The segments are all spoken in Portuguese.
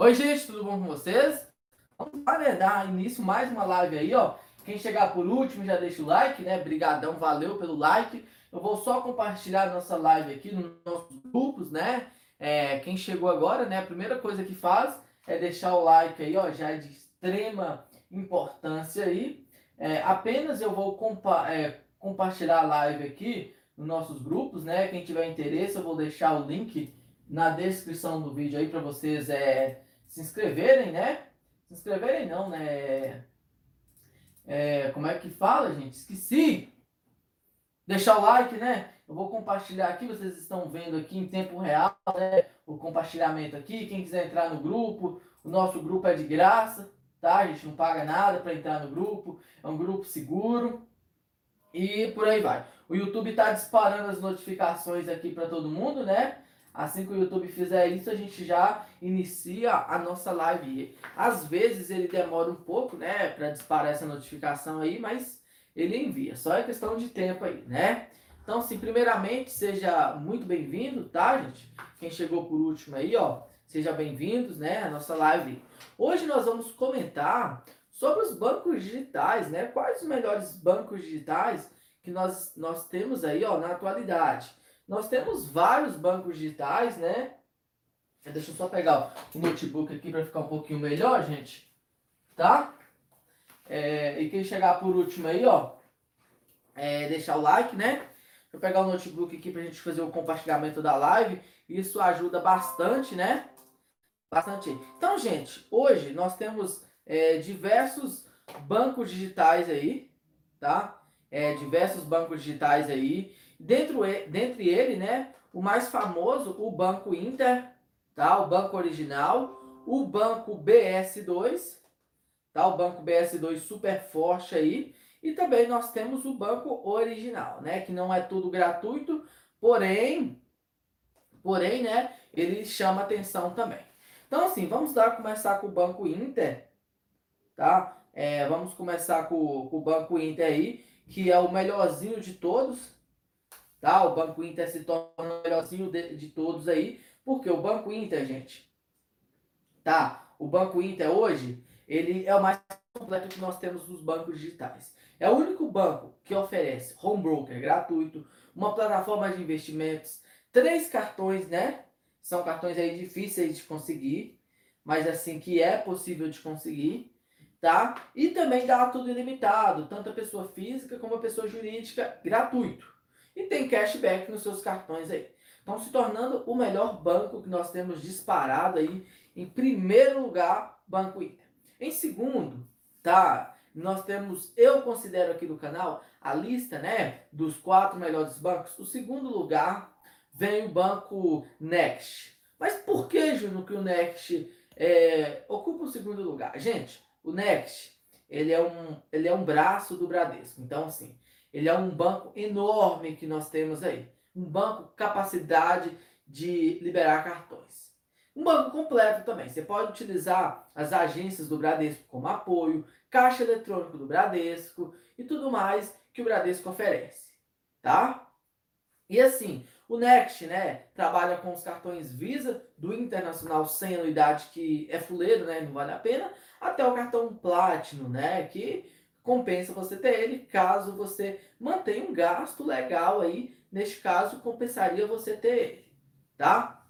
Oi, gente, tudo bom com vocês? Vamos né, dar início mais uma live aí, ó. Quem chegar por último já deixa o like, né? Brigadão, valeu pelo like. Eu vou só compartilhar nossa live aqui nos nossos grupos, né? É, quem chegou agora, né? A primeira coisa que faz é deixar o like aí, ó. Já é de extrema importância aí. É, apenas eu vou compa é, compartilhar a live aqui nos nossos grupos, né? Quem tiver interesse, eu vou deixar o link na descrição do vídeo aí para vocês é, se inscreverem, né? Se inscreverem não, né? É, como é que fala, gente? Esqueci! Deixar o like, né? Eu vou compartilhar aqui, vocês estão vendo aqui em tempo real, né? O compartilhamento aqui. Quem quiser entrar no grupo, o nosso grupo é de graça, tá? A gente não paga nada para entrar no grupo. É um grupo seguro. E por aí vai. O YouTube está disparando as notificações aqui para todo mundo, né? Assim que o YouTube fizer isso, a gente já inicia a nossa live. Às vezes ele demora um pouco, né, para disparar essa notificação aí, mas ele envia. Só é questão de tempo aí, né? Então, sim, primeiramente, seja muito bem-vindo, tá, gente? Quem chegou por último aí, ó, seja bem-vindos, né, à nossa live. Hoje nós vamos comentar sobre os bancos digitais, né? Quais os melhores bancos digitais que nós, nós temos aí, ó, na atualidade. Nós temos vários bancos digitais, né? Deixa eu só pegar o notebook aqui para ficar um pouquinho melhor, gente. Tá? É, e quem chegar por último aí, ó, é, deixar o like, né? Deixa eu pegar o notebook aqui para a gente fazer o compartilhamento da live. Isso ajuda bastante, né? Bastante. Então, gente, hoje nós temos é, diversos bancos digitais aí, tá? É, diversos bancos digitais aí. Dentro, dentre ele, né, o mais famoso, o Banco Inter, tá? O banco original, o Banco BS2, tá? O Banco BS2 super forte aí. E também nós temos o banco original, né, que não é tudo gratuito, porém, porém, né, ele chama atenção também. Então, assim, vamos lá começar com o Banco Inter, tá? É, vamos começar com, com o Banco Inter aí, que é o melhorzinho de todos, Tá? O Banco Inter se torna o melhorzinho de, de todos aí. Porque o Banco Inter, gente, tá? O Banco Inter hoje, ele é o mais completo que nós temos nos bancos digitais. É o único banco que oferece home broker gratuito, uma plataforma de investimentos, três cartões, né? São cartões aí difíceis de conseguir, mas assim que é possível de conseguir, tá? E também dá tudo ilimitado, tanto a pessoa física como a pessoa jurídica gratuito e tem cashback nos seus cartões aí. Então, se tornando o melhor banco que nós temos disparado aí, em primeiro lugar, Banco Inter. Em segundo, tá? Nós temos, eu considero aqui no canal, a lista, né, dos quatro melhores bancos. O segundo lugar vem o Banco Next. Mas por que, Júnior, que o Next é, ocupa o segundo lugar? Gente, o Next, ele é um, ele é um braço do Bradesco. Então, assim, ele é um banco enorme que nós temos aí. Um banco capacidade de liberar cartões. Um banco completo também. Você pode utilizar as agências do Bradesco como apoio, caixa eletrônico do Bradesco e tudo mais que o Bradesco oferece, tá? E assim, o Next, né, trabalha com os cartões Visa do Internacional sem anuidade, que é fuleiro, né, não vale a pena, até o cartão Platinum, né, que compensa você ter ele caso você mantenha um gasto legal aí. Neste caso, compensaria você ter ele, tá?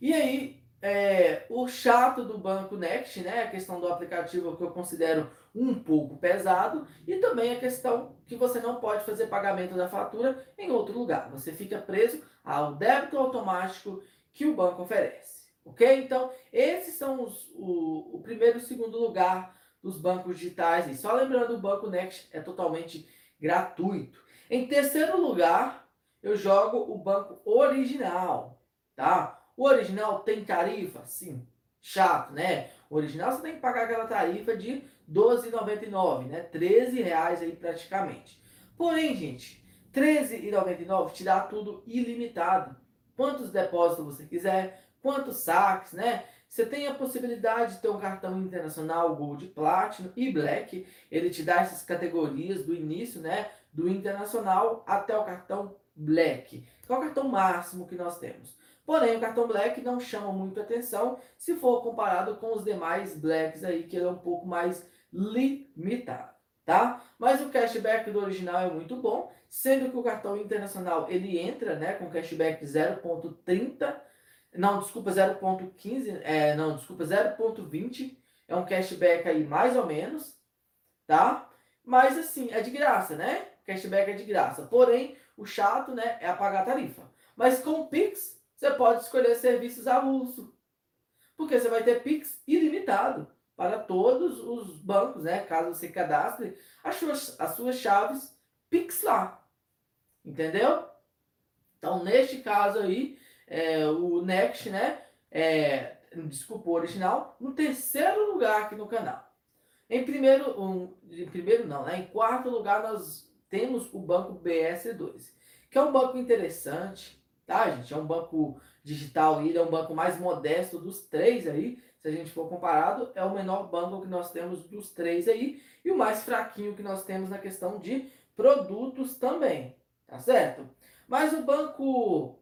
E aí, é, o chato do Banco Next, né? A questão do aplicativo que eu considero um pouco pesado e também a questão que você não pode fazer pagamento da fatura em outro lugar. Você fica preso ao débito automático que o banco oferece, ok? Então, esses são os, o, o primeiro e segundo lugar dos bancos digitais. E só lembrando, o Banco Next é totalmente gratuito. Em terceiro lugar, eu jogo o banco original, tá? O original tem tarifa? Sim. Chato, né? O original você tem que pagar aquela tarifa de R$ 12,99, né? 13 reais aí praticamente. Porém, gente, R$ 13,99 te dá tudo ilimitado. Quantos depósitos você quiser, quantos saques, né? Você tem a possibilidade de ter um cartão internacional Gold, Platinum e Black. Ele te dá essas categorias do início, né, do internacional até o cartão Black, que é o cartão máximo que nós temos. Porém, o cartão Black não chama muito atenção se for comparado com os demais Blacks aí, que ele é um pouco mais limitado, tá? Mas o cashback do original é muito bom, sendo que o cartão internacional ele entra, né, com cashback 0.30, não, desculpa, 0.15, é, não, desculpa, 0.20, é um cashback aí mais ou menos, tá? Mas assim, é de graça, né? Cashback é de graça. Porém, o chato, né, é apagar a tarifa. Mas com o Pix, você pode escolher serviços avulso. Porque você vai ter Pix ilimitado para todos os bancos, né? Caso você cadastre as suas, as suas chaves Pix lá. Entendeu? Então, neste caso aí, é, o Next, né? É, desculpa, o original, no terceiro lugar aqui no canal. Em primeiro, um, em primeiro não, né? Em quarto lugar, nós temos o banco BS2, que é um banco interessante, tá, gente? É um banco digital ele é um banco mais modesto dos três aí. Se a gente for comparado, é o menor banco que nós temos dos três aí e o mais fraquinho que nós temos na questão de produtos também, tá certo? Mas o banco,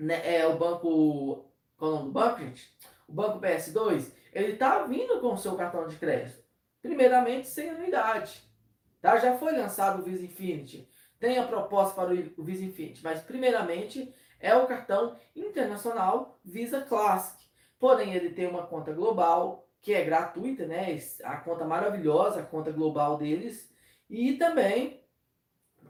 né, é o banco, qual é o nome do banco, gente? O banco PS2, ele tá vindo com o seu cartão de crédito. Primeiramente, sem anuidade. Tá? Já foi lançado o Visa Infinity. Tem a proposta para o Visa Infinity, mas primeiramente é o cartão internacional Visa Classic. Porém, ele tem uma conta global que é gratuita, né? A conta maravilhosa, a conta global deles. E também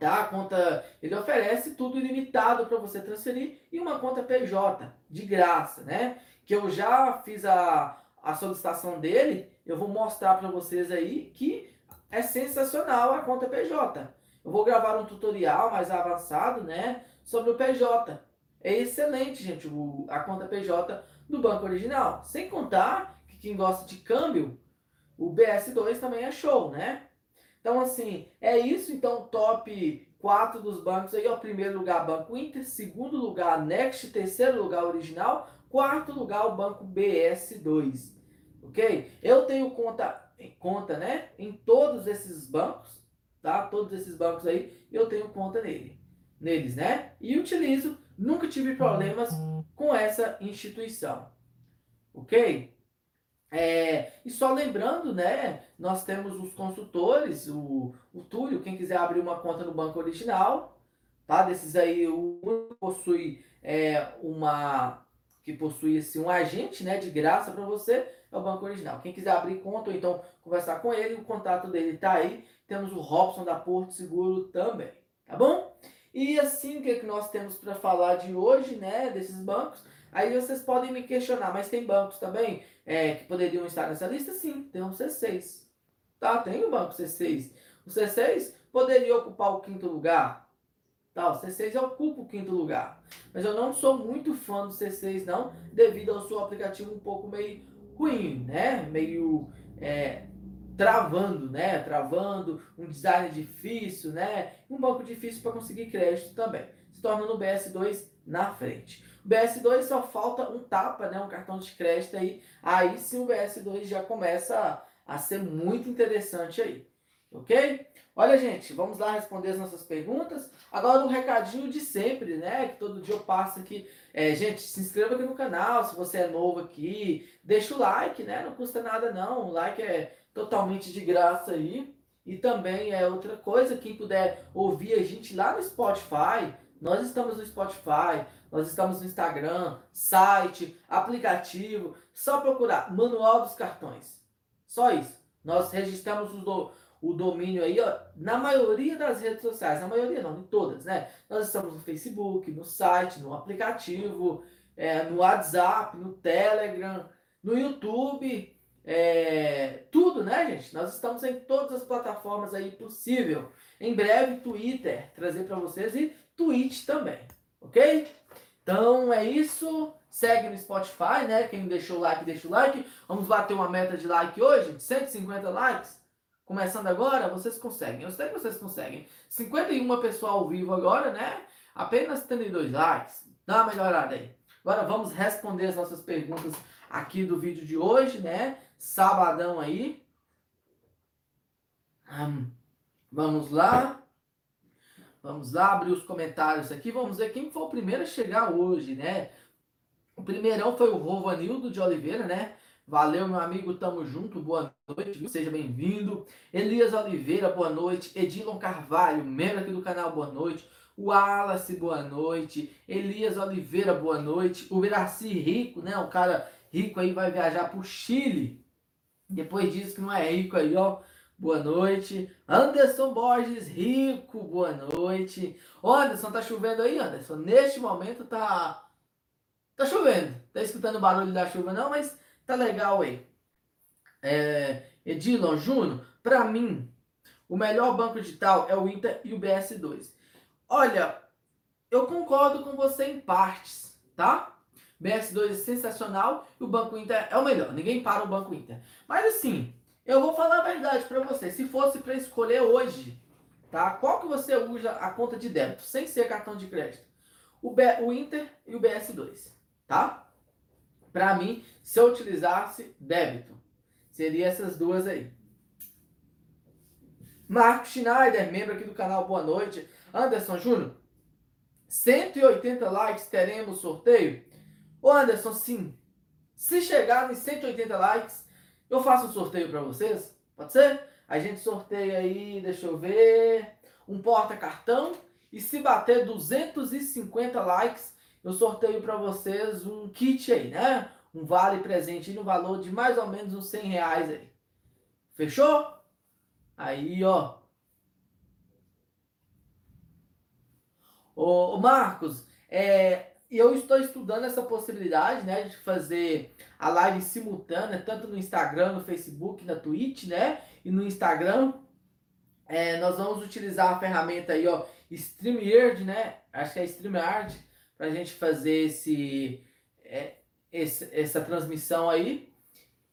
tá? Conta, ele oferece tudo ilimitado para você transferir e uma conta PJ de graça, né? Que eu já fiz a, a solicitação dele, eu vou mostrar para vocês aí que é sensacional a conta PJ. Eu vou gravar um tutorial mais avançado, né, sobre o PJ. É excelente, gente, o, a conta PJ do banco original. Sem contar que quem gosta de câmbio, o BS2 também é show, né? Então, assim, é isso. Então, top 4 dos bancos aí, ó. Primeiro lugar, Banco Inter. Segundo lugar, Next. Terceiro lugar, Original. Quarto lugar, o Banco BS2. Ok? Eu tenho conta, conta né, em todos esses bancos tá? Todos esses bancos aí, eu tenho conta nele, neles, né? E utilizo, nunca tive problemas com essa instituição, ok? É, e só lembrando, né? Nós temos os consultores, o, o Túlio, quem quiser abrir uma conta no banco original, tá? Desses aí, o possui é, uma que possui assim, um agente, né, de graça para você, é o banco original. Quem quiser abrir conta ou então conversar com ele, o contato dele tá aí. Temos o Robson da Porto Seguro também, tá bom? E assim, o que, é que nós temos para falar de hoje, né, desses bancos? Aí vocês podem me questionar, mas tem bancos também é, que poderiam estar nessa lista? Sim, tem um C6. Tá, tem o banco C6. O C6 poderia ocupar o quinto lugar. Tá, o C6 ocupa o quinto lugar. Mas eu não sou muito fã do C6, não, devido ao seu aplicativo um pouco meio ruim, né? Meio é, travando, né? Travando, um design difícil, né? Um banco difícil para conseguir crédito também, se tornando o BS2 na frente. O BS2 só falta um tapa, né? Um cartão de crédito aí. Aí sim o BS2 já começa a, a ser muito interessante aí. Ok? Olha, gente, vamos lá responder as nossas perguntas. Agora um recadinho de sempre, né? Que todo dia eu passo aqui. É, gente, se inscreva aqui no canal se você é novo aqui. Deixa o like, né? Não custa nada não. O like é totalmente de graça aí. E também é outra coisa, quem puder ouvir a gente lá no Spotify, nós estamos no Spotify, nós estamos no Instagram, site, aplicativo, só procurar Manual dos Cartões. Só isso. Nós registramos o, do, o domínio aí, ó, na maioria das redes sociais, na maioria não, em todas, né? Nós estamos no Facebook, no site, no aplicativo, é, no WhatsApp, no Telegram, no YouTube, é, tudo, né, gente? Nós estamos em todas as plataformas aí possível. Em breve, Twitter, trazer para vocês e Twitch também, ok? Então é isso. Segue no Spotify, né? Quem deixou o like, deixa o like. Vamos bater uma meta de like hoje, 150 likes. Começando agora, vocês conseguem. Eu sei que vocês conseguem. 51 pessoal ao vivo agora, né? Apenas 32 likes. Dá uma melhorada aí. Agora vamos responder as nossas perguntas aqui do vídeo de hoje, né? Sabadão aí. Hum, vamos lá. Vamos lá abrir os comentários aqui. Vamos ver quem foi o primeiro a chegar hoje, né? O primeirão foi o Rovanildo de Oliveira, né? Valeu, meu amigo, tamo junto, boa noite, seja bem-vindo. Elias Oliveira, boa noite. Edilon Carvalho, membro aqui do canal, boa noite. O Wallace, boa noite. Elias Oliveira, boa noite. O Iraci Rico, né? O cara rico aí vai viajar pro Chile. Depois diz que não é rico aí, ó. Boa noite. Anderson Borges, rico, boa noite. Anderson, tá chovendo aí, Anderson? Neste momento tá. Tá chovendo. Tá escutando o barulho da chuva, não, mas tá legal aí. É, Edilon Júnior, para mim, o melhor banco digital é o Inter e o BS2. Olha, eu concordo com você em partes, tá? BS2 é sensacional e o Banco Inter é o melhor. Ninguém para o Banco Inter. Mas assim, eu vou falar a verdade para você. Se fosse para escolher hoje, tá? Qual que você usa a conta de débito, sem ser cartão de crédito? O, B, o Inter e o BS2, tá? Para mim, se eu utilizasse débito, seria essas duas aí. Marco Schneider, membro aqui do canal, boa noite. Anderson Júnior, 180 likes, teremos sorteio? Ô Anderson, sim. Se chegar em 180 likes, eu faço um sorteio para vocês. Pode ser? A gente sorteia aí, deixa eu ver, um porta-cartão. E se bater 250 likes, eu sorteio para vocês um kit aí, né? Um vale presente no valor de mais ou menos uns 100 reais aí. Fechou? Aí, ó. Ô, Marcos, é, eu estou estudando essa possibilidade, né, de fazer a live simultânea, tanto no Instagram, no Facebook, na Twitch, né, e no Instagram. É, nós vamos utilizar a ferramenta aí, ó, StreamYard, né, acho que é StreamYard, para a gente fazer esse, é, esse, essa transmissão aí.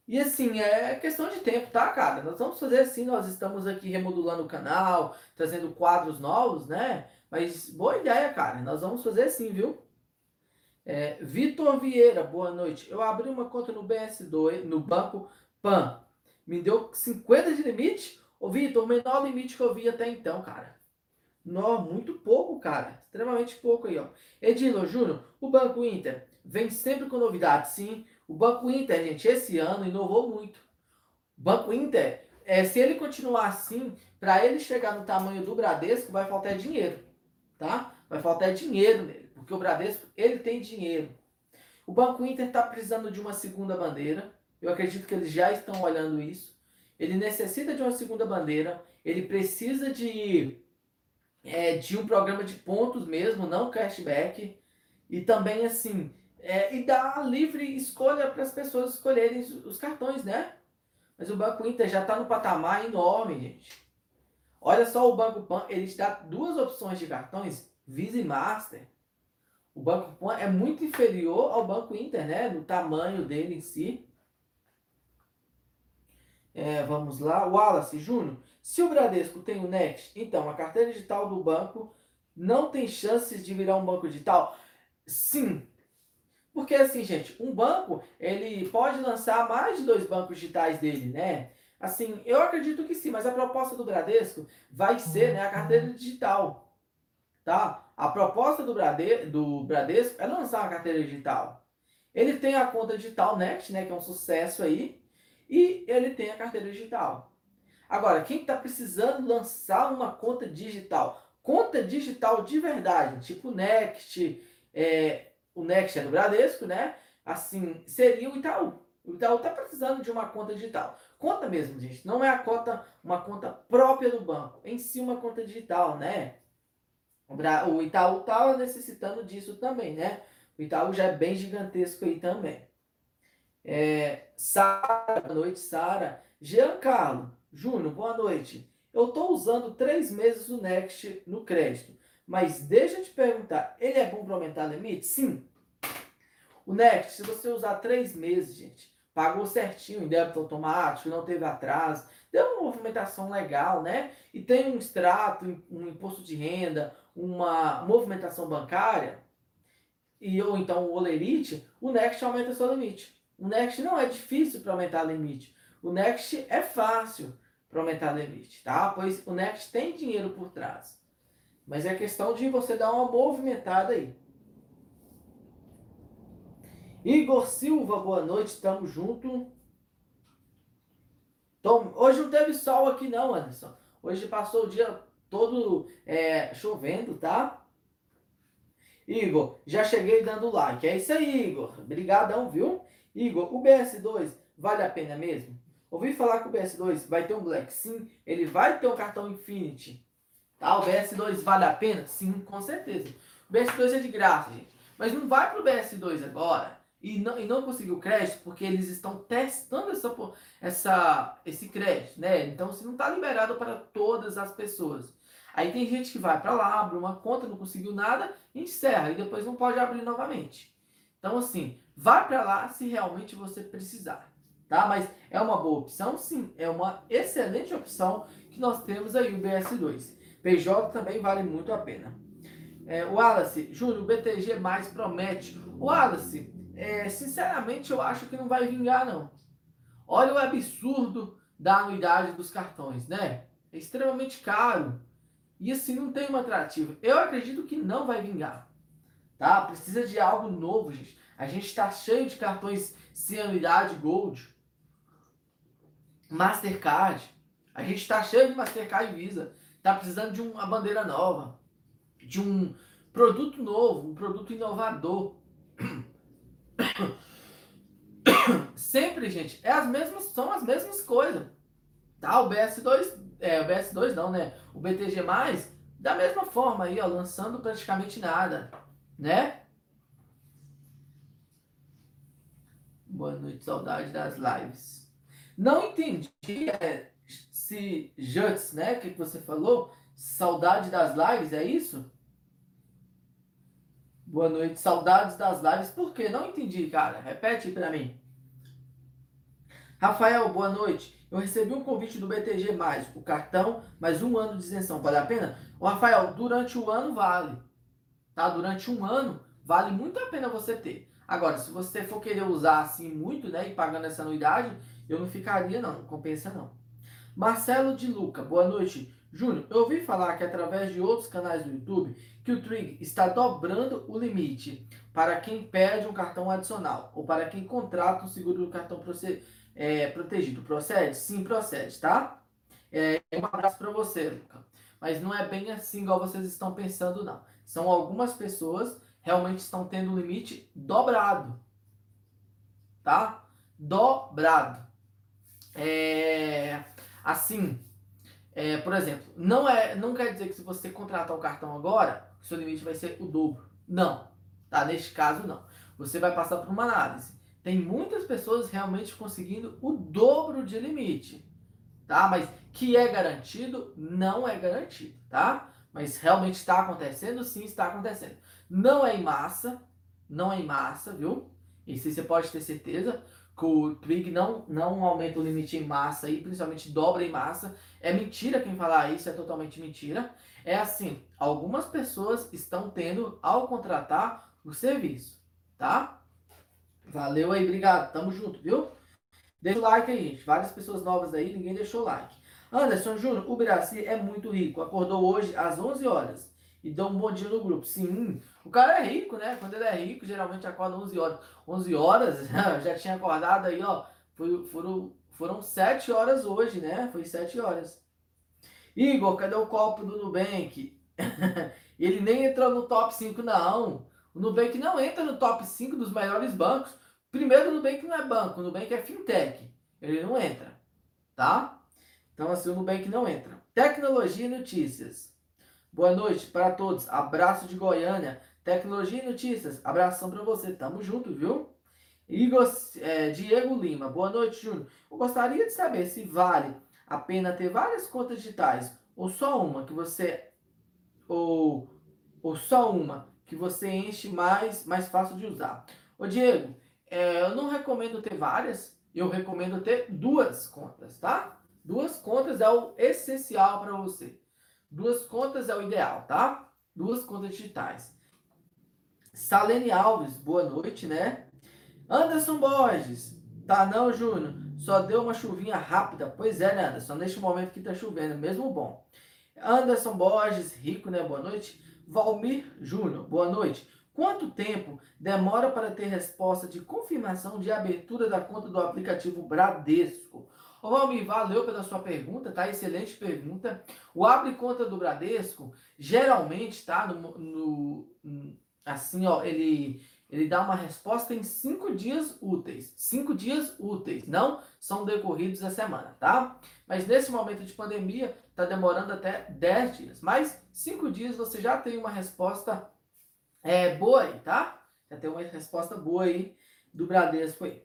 E assim, é questão de tempo, tá, cara? Nós vamos fazer assim, nós estamos aqui remodulando o canal, trazendo quadros novos, né? Mas boa ideia, cara. Nós vamos fazer assim, viu? É, Vitor Vieira, boa noite. Eu abri uma conta no BS2, no Banco Pan. Me deu 50 de limite? Ô, Vitor, o menor limite que eu vi até então, cara. Não, muito pouco, cara. Extremamente pouco aí, ó. Edilo Júnior, o Banco Inter vem sempre com novidades, sim. O Banco Inter, gente, esse ano inovou muito. O Banco Inter, é, se ele continuar assim, para ele chegar no tamanho do Bradesco, vai faltar dinheiro tá? Vai faltar dinheiro nele, porque o Bradesco, ele tem dinheiro. O Banco Inter está precisando de uma segunda bandeira. Eu acredito que eles já estão olhando isso. Ele necessita de uma segunda bandeira. Ele precisa de, é, de um programa de pontos mesmo, não cashback. E também, assim, é, e dar livre escolha para as pessoas escolherem os cartões, né? Mas o Banco Inter já está no patamar enorme, gente. Olha só o Banco Pan, ele te dá duas opções de cartões, Visa e Master. O Banco Pan é muito inferior ao Banco Inter, né? No tamanho dele em si. É, vamos lá. Wallace Júnior. Se o Bradesco tem o Next, então a carteira digital do banco não tem chances de virar um banco digital? Sim. Porque assim, gente, um banco, ele pode lançar mais de dois bancos digitais dele, né? Assim, eu acredito que sim, mas a proposta do Bradesco vai ser né, a carteira digital. Tá? A proposta do, Brade, do Bradesco é lançar uma carteira digital. Ele tem a conta digital Next, né, que é um sucesso aí, e ele tem a carteira digital. Agora, quem está precisando lançar uma conta digital, conta digital de verdade, tipo Next, é, o Next é do Bradesco, né? Assim, seria o Itaú. O Itaú está precisando de uma conta digital. Conta mesmo, gente. Não é a conta, uma conta própria do banco. Em si, uma conta digital, né? O Itaú estava necessitando disso também, né? O Itaú já é bem gigantesco aí também. É, Sara, boa noite, Sara. Giancarlo, Júnior, boa noite. Eu estou usando três meses o Next no crédito. Mas deixa eu te perguntar, ele é bom para aumentar limite? Sim. O Next, se você usar três meses, gente, pagou certinho em débito automático, não teve atraso, deu uma movimentação legal, né? E tem um extrato, um imposto de renda, uma movimentação bancária, e ou então o Olerite, o Next aumenta seu limite. O Next não é difícil para aumentar limite. O Next é fácil para aumentar limite, tá? Pois o Next tem dinheiro por trás. Mas é questão de você dar uma movimentada aí. Igor Silva, boa noite, tamo junto. Tom, hoje não teve sol aqui não, Anderson. Hoje passou o dia todo é, chovendo, tá? Igor, já cheguei dando like. É isso aí, Igor. Obrigadão, viu? Igor, o BS2 vale a pena mesmo? Ouvi falar que o BS2 vai ter um Black Sim, ele vai ter um cartão Infinity. Tá? O BS2 vale a pena? Sim, com certeza. O BS2 é de graça, gente. Mas não vai para o BS2 agora e não, e não conseguiu crédito porque eles estão testando essa, essa, esse crédito, né? Então, se não está liberado para todas as pessoas. Aí tem gente que vai para lá, abre uma conta, não conseguiu nada, encerra e depois não pode abrir novamente. Então, assim, vá para lá se realmente você precisar, tá? Mas é uma boa opção? Sim, é uma excelente opção que nós temos aí, o BS2. PJ também vale muito a pena. É, Wallace, Júnior, o BTG mais promete. Wallace, é, sinceramente eu acho que não vai vingar, não. Olha o absurdo da anuidade dos cartões, né? É extremamente caro. E assim não tem uma atrativa. Eu acredito que não vai vingar. Tá? Precisa de algo novo, gente. A gente está cheio de cartões sem anuidade Gold. Mastercard. A gente está cheio de Mastercard e Visa. Está precisando de uma bandeira nova. De um produto novo, um produto inovador. Sempre, gente, é as mesmas, são as mesmas coisas. Tá? O BS2, é, o BS2 não, né? O BTG+, da mesma forma aí, ó, lançando praticamente nada, né? Boa noite, saudade das lives. Não entendi é, se Juts, né, o que, que você falou? Saudade das lives, é isso? Boa noite, saudades das lives. Por quê? Não entendi, cara. Repete para mim. Rafael, boa noite. Eu recebi um convite do BTG, mais o cartão, mais um ano de isenção. Vale a pena? Ô, Rafael, durante o ano vale. Tá? Durante um ano, vale muito a pena você ter. Agora, se você for querer usar assim muito, né, e pagando essa anuidade, eu não ficaria, não. Não compensa, não. Marcelo de Luca, boa noite. Júnior, eu ouvi falar que através de outros canais do YouTube que o Trig está dobrando o limite para quem pede um cartão adicional ou para quem contrata um seguro do cartão é, protegido. Procede? Sim, procede, tá? É, um abraço para você, Luca. Mas não é bem assim igual vocês estão pensando, não. São algumas pessoas realmente estão tendo o limite dobrado, tá? Dobrado. É, assim, é, por exemplo, não, é, não quer dizer que se você contratar o cartão agora, seu limite vai ser o dobro. Não. Tá? Neste caso, não. Você vai passar por uma análise. Tem muitas pessoas realmente conseguindo o dobro de limite. Tá? Mas que é garantido, não é garantido, tá? Mas realmente está acontecendo, sim, está acontecendo. Não é em massa, não é em massa, viu? Isso você pode ter certeza que o Twig não, não aumenta o limite em massa e principalmente dobra em massa. É mentira quem falar isso, é totalmente mentira. É assim, algumas pessoas estão tendo ao contratar o serviço, tá? Valeu aí, obrigado. Tamo junto, viu? Deixa o like aí, gente. Várias pessoas novas aí, ninguém deixou like. Anderson Júnior, o Biraci é muito rico. Acordou hoje às 11 horas e deu um bom dia no grupo. Sim, o cara é rico, né? Quando ele é rico, geralmente acorda 11 horas. 11 horas, já tinha acordado aí, ó. Foram, foram 7 horas hoje, né? Foi 7 horas. Igor, cadê o copo do Nubank? ele nem entrou no top 5, não. O Nubank não entra no top 5 dos maiores bancos. Primeiro, o Nubank não é banco, o Nubank é fintech. Ele não entra, tá? Então, assim, o Nubank não entra. Tecnologia e notícias. Boa noite para todos. Abraço de Goiânia. Tecnologia e notícias. Abração para você. Tamo junto, viu? Igor, é, Diego Lima. Boa noite, Júnior. Eu gostaria de saber se vale a pena ter várias contas digitais ou só uma que você ou, ou só uma que você enche mais mais fácil de usar. Ô Diego, é, eu não recomendo ter várias, eu recomendo ter duas contas, tá? Duas contas é o essencial para você. Duas contas é o ideal, tá? Duas contas digitais. Salene Alves, boa noite, né? Anderson Borges, tá não, Júnior? Só deu uma chuvinha rápida. Pois é, né, Anderson? Neste momento que tá chovendo, mesmo bom. Anderson Borges, rico, né? Boa noite. Valmir Júnior, boa noite. Quanto tempo demora para ter resposta de confirmação de abertura da conta do aplicativo Bradesco? Ô Valmir, valeu pela sua pergunta, tá? Excelente pergunta. O abre conta do Bradesco, geralmente, tá? No, no, assim, ó, ele, ele dá uma resposta em cinco dias úteis. Cinco dias úteis, não são decorridos a semana, tá? Mas nesse momento de pandemia, tá demorando até 10 dias. Mas cinco dias você já tem uma resposta é, boa aí, tá? Já tem uma resposta boa aí do Bradesco aí.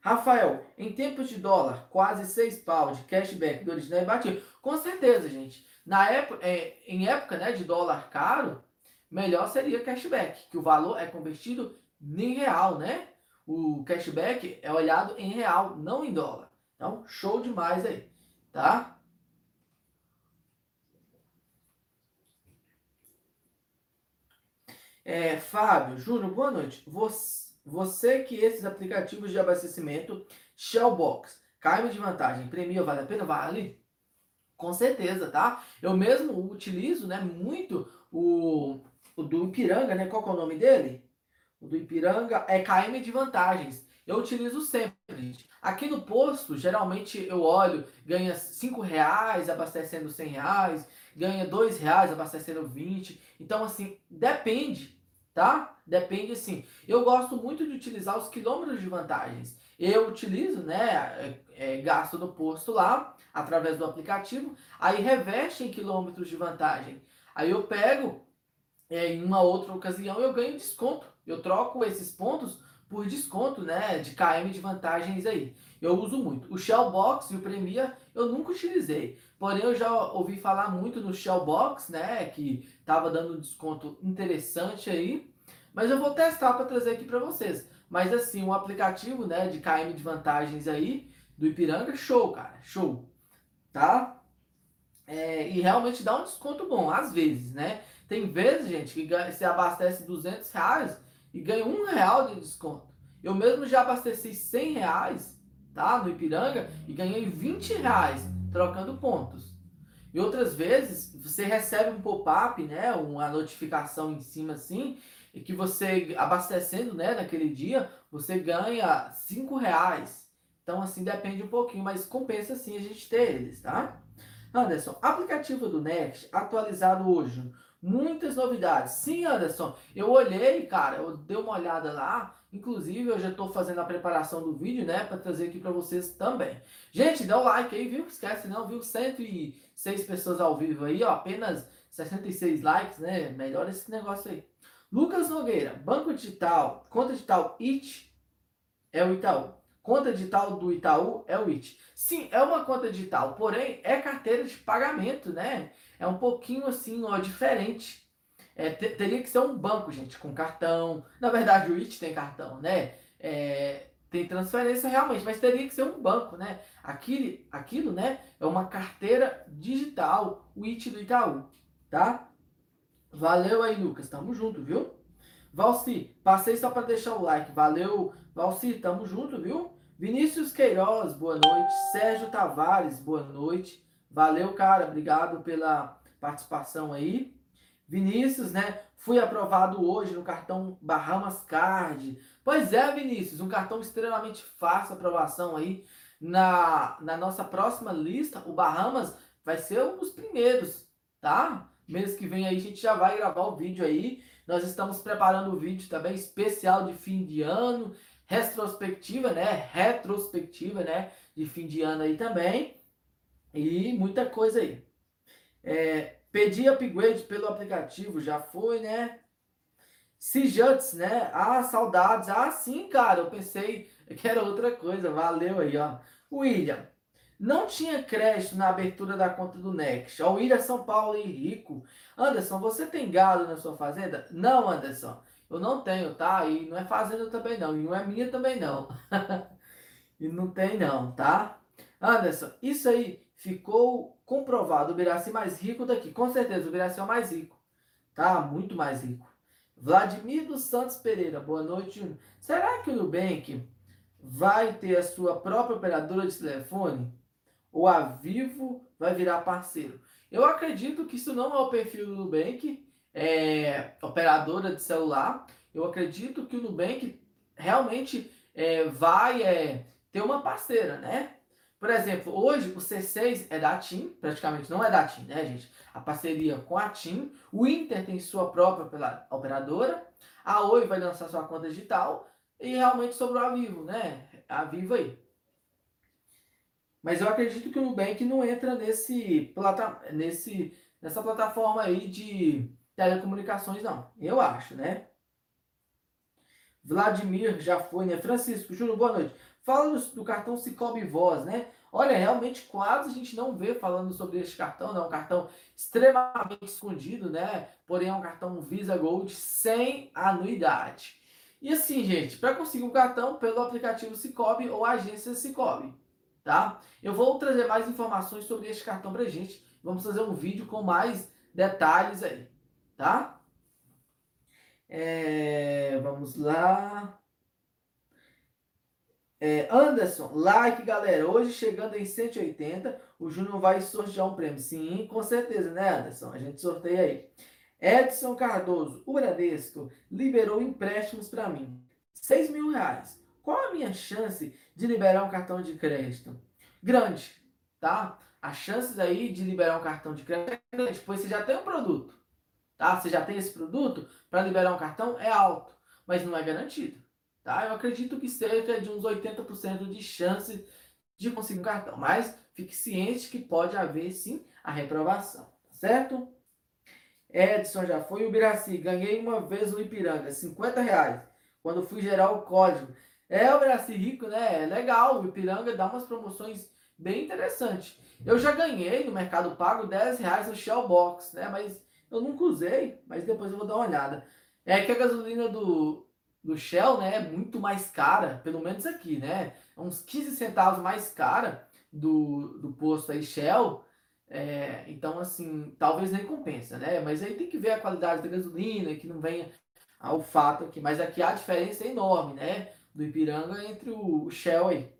Rafael, em tempos de dólar, quase 6 pau de cashback do original imbatível. Com certeza, gente. Na época, é, em época né, de dólar caro, melhor seria cashback, que o valor é convertido em real, né? O cashback é olhado em real, não em dólar. Então, show demais aí, tá? É, Fábio, Júnior, boa noite. Você, você que esses aplicativos de abastecimento, Shellbox, caem de vantagem, premia, vale a pena? Vale? Com certeza, tá? Eu mesmo utilizo, né, muito o, o do Ipiranga, né? Qual é o nome dele? O do Ipiranga é KM de vantagens. Eu utilizo sempre, gente. Aqui no posto, geralmente eu olho, ganha 5 reais abastecendo 100 reais, ganha 2 reais abastecendo 20. Então, assim, depende tá? Depende assim. Eu gosto muito de utilizar os quilômetros de vantagens. Eu utilizo, né, é, é, gasto no posto lá, através do aplicativo, aí reveste em quilômetros de vantagem. Aí eu pego, é, em uma outra ocasião, eu ganho desconto. Eu troco esses pontos por desconto, né, de KM de vantagens aí. Eu uso muito. O Shellbox e o Premier eu nunca utilizei. Porém, eu já ouvi falar muito no Shellbox, né, que estava dando um desconto interessante aí. Mas eu vou testar para trazer aqui para vocês. Mas assim, um aplicativo, né, de KM de vantagens aí do Ipiranga, show, cara, show, tá? É, e realmente dá um desconto bom, às vezes, né? Tem vezes, gente, que você abastece 200 reais e ganha um real de desconto. Eu mesmo já abasteci 100 reais, tá, no Ipiranga e ganhei 20 reais trocando pontos. E outras vezes você recebe um pop-up, né, uma notificação em cima assim, e que você abastecendo, né, naquele dia, você ganha 5 reais. Então assim depende um pouquinho, mas compensa sim a gente ter eles, tá? Anderson, aplicativo do Next atualizado hoje. Muitas novidades. Sim, Anderson, eu olhei, cara, eu dei uma olhada lá. Inclusive, eu já estou fazendo a preparação do vídeo, né, para trazer aqui para vocês também. Gente, dá o like aí, viu? Esquece não, viu? 106 pessoas ao vivo aí, ó, apenas 66 likes, né? Melhor esse negócio aí. Lucas Nogueira, Banco Digital, conta digital IT é o Itaú. Conta digital do Itaú é o IT. Sim, é uma conta digital, porém é carteira de pagamento, né? É um pouquinho assim, ó, diferente. É, teria que ser um banco, gente, com cartão. Na verdade, o IT tem cartão, né? É, tem transferência realmente, mas teria que ser um banco, né? Aquilo, aquilo, né? É uma carteira digital, o IT do Itaú, tá? Valeu aí, Lucas. Tamo junto, viu? Valci, passei só para deixar o like. Valeu, Valci, tamo junto, viu? Vinícius Queiroz, boa noite. Sérgio Tavares, boa noite. Valeu, cara. Obrigado pela participação aí. Vinícius, né? Fui aprovado hoje no cartão Bahamas Card. Pois é, Vinícius, um cartão extremamente fácil aprovação aí. Na, na nossa próxima lista, o Bahamas vai ser um dos primeiros, tá? Mês que vem aí a gente já vai gravar o vídeo aí. Nós estamos preparando o vídeo também especial de fim de ano, retrospectiva, né? Retrospectiva, né? De fim de ano aí também. E muita coisa aí. É, pedi upgrade pelo aplicativo, já foi, né? Cijuts, né? Ah, saudades. Ah, sim, cara. Eu pensei que era outra coisa. Valeu aí, ó. William, não tinha crédito na abertura da conta do Next. Ó, Ilha São Paulo e Rico. Anderson, você tem gado na sua fazenda? Não, Anderson. Eu não tenho, tá? E não é fazenda também não. E não é minha também não. e não tem não, tá? Anderson, isso aí ficou comprovado. O Biraci mais rico daqui. Com certeza, o Biraci é o mais rico. Tá? Muito mais rico. Vladimir dos Santos Pereira. Boa noite. Será que o Nubank vai ter a sua própria operadora de telefone? ou a Vivo vai virar parceiro. Eu acredito que isso não é o perfil do Nubank, é, operadora de celular, eu acredito que o Nubank realmente é, vai é, ter uma parceira, né? Por exemplo, hoje o C6 é da TIM, praticamente não é da TIM, né, gente? A parceria com a TIM, o Inter tem sua própria operadora, a Oi vai lançar sua conta digital e realmente sobrou a Vivo, né? A Vivo aí. Mas eu acredito que o Nubank não entra nesse, plata, nesse, nessa plataforma aí de telecomunicações, não. Eu acho, né? Vladimir já foi, né? Francisco, Júnior, boa noite. Fala do, do cartão Cicobi Voz, né? Olha, realmente quase a gente não vê falando sobre este cartão, né? Um cartão extremamente escondido, né? Porém é um cartão Visa Gold sem anuidade. E assim, gente, para conseguir um cartão pelo aplicativo Cicobi ou agência Cicobi, tá? Eu vou trazer mais informações sobre este cartão pra gente. Vamos fazer um vídeo com mais detalhes aí, tá? É, vamos lá. É, Anderson, like, galera. Hoje chegando em 180, o Júnior vai sortear um prêmio. Sim, com certeza, né, Anderson? A gente sorteia aí. Edson Cardoso, o Bradesco liberou empréstimos para mim. 6 mil reais. Qual a minha chance de liberar um cartão de crédito? Grande, tá? As chances aí de liberar um cartão de crédito é grande, pois você já tem um produto, tá? Você já tem esse produto, para liberar um cartão é alto, mas não é garantido. Tá? Eu acredito que cerca de uns 80% de chance de conseguir um cartão. Mas fique ciente que pode haver sim a reprovação. Tá certo? Edson já foi. O Biraci, ganhei uma vez no Ipiranga, 50 reais. Quando fui gerar o código. É o Biraci rico, né? É legal. O Ipiranga dá umas promoções bem interessantes. Eu já ganhei no Mercado Pago 10 reais no Shell Box, né? Mas eu nunca usei, mas depois eu vou dar uma olhada. É que a gasolina do, do Shell, né, é muito mais cara, pelo menos aqui, né? É uns 15 centavos mais cara do, do posto aí Shell. É, então, assim, talvez nem compensa, né? Mas aí tem que ver a qualidade da gasolina, que não venha ao fato aqui. Mas aqui a diferença é enorme, né? Do Ipiranga entre o Shell aí.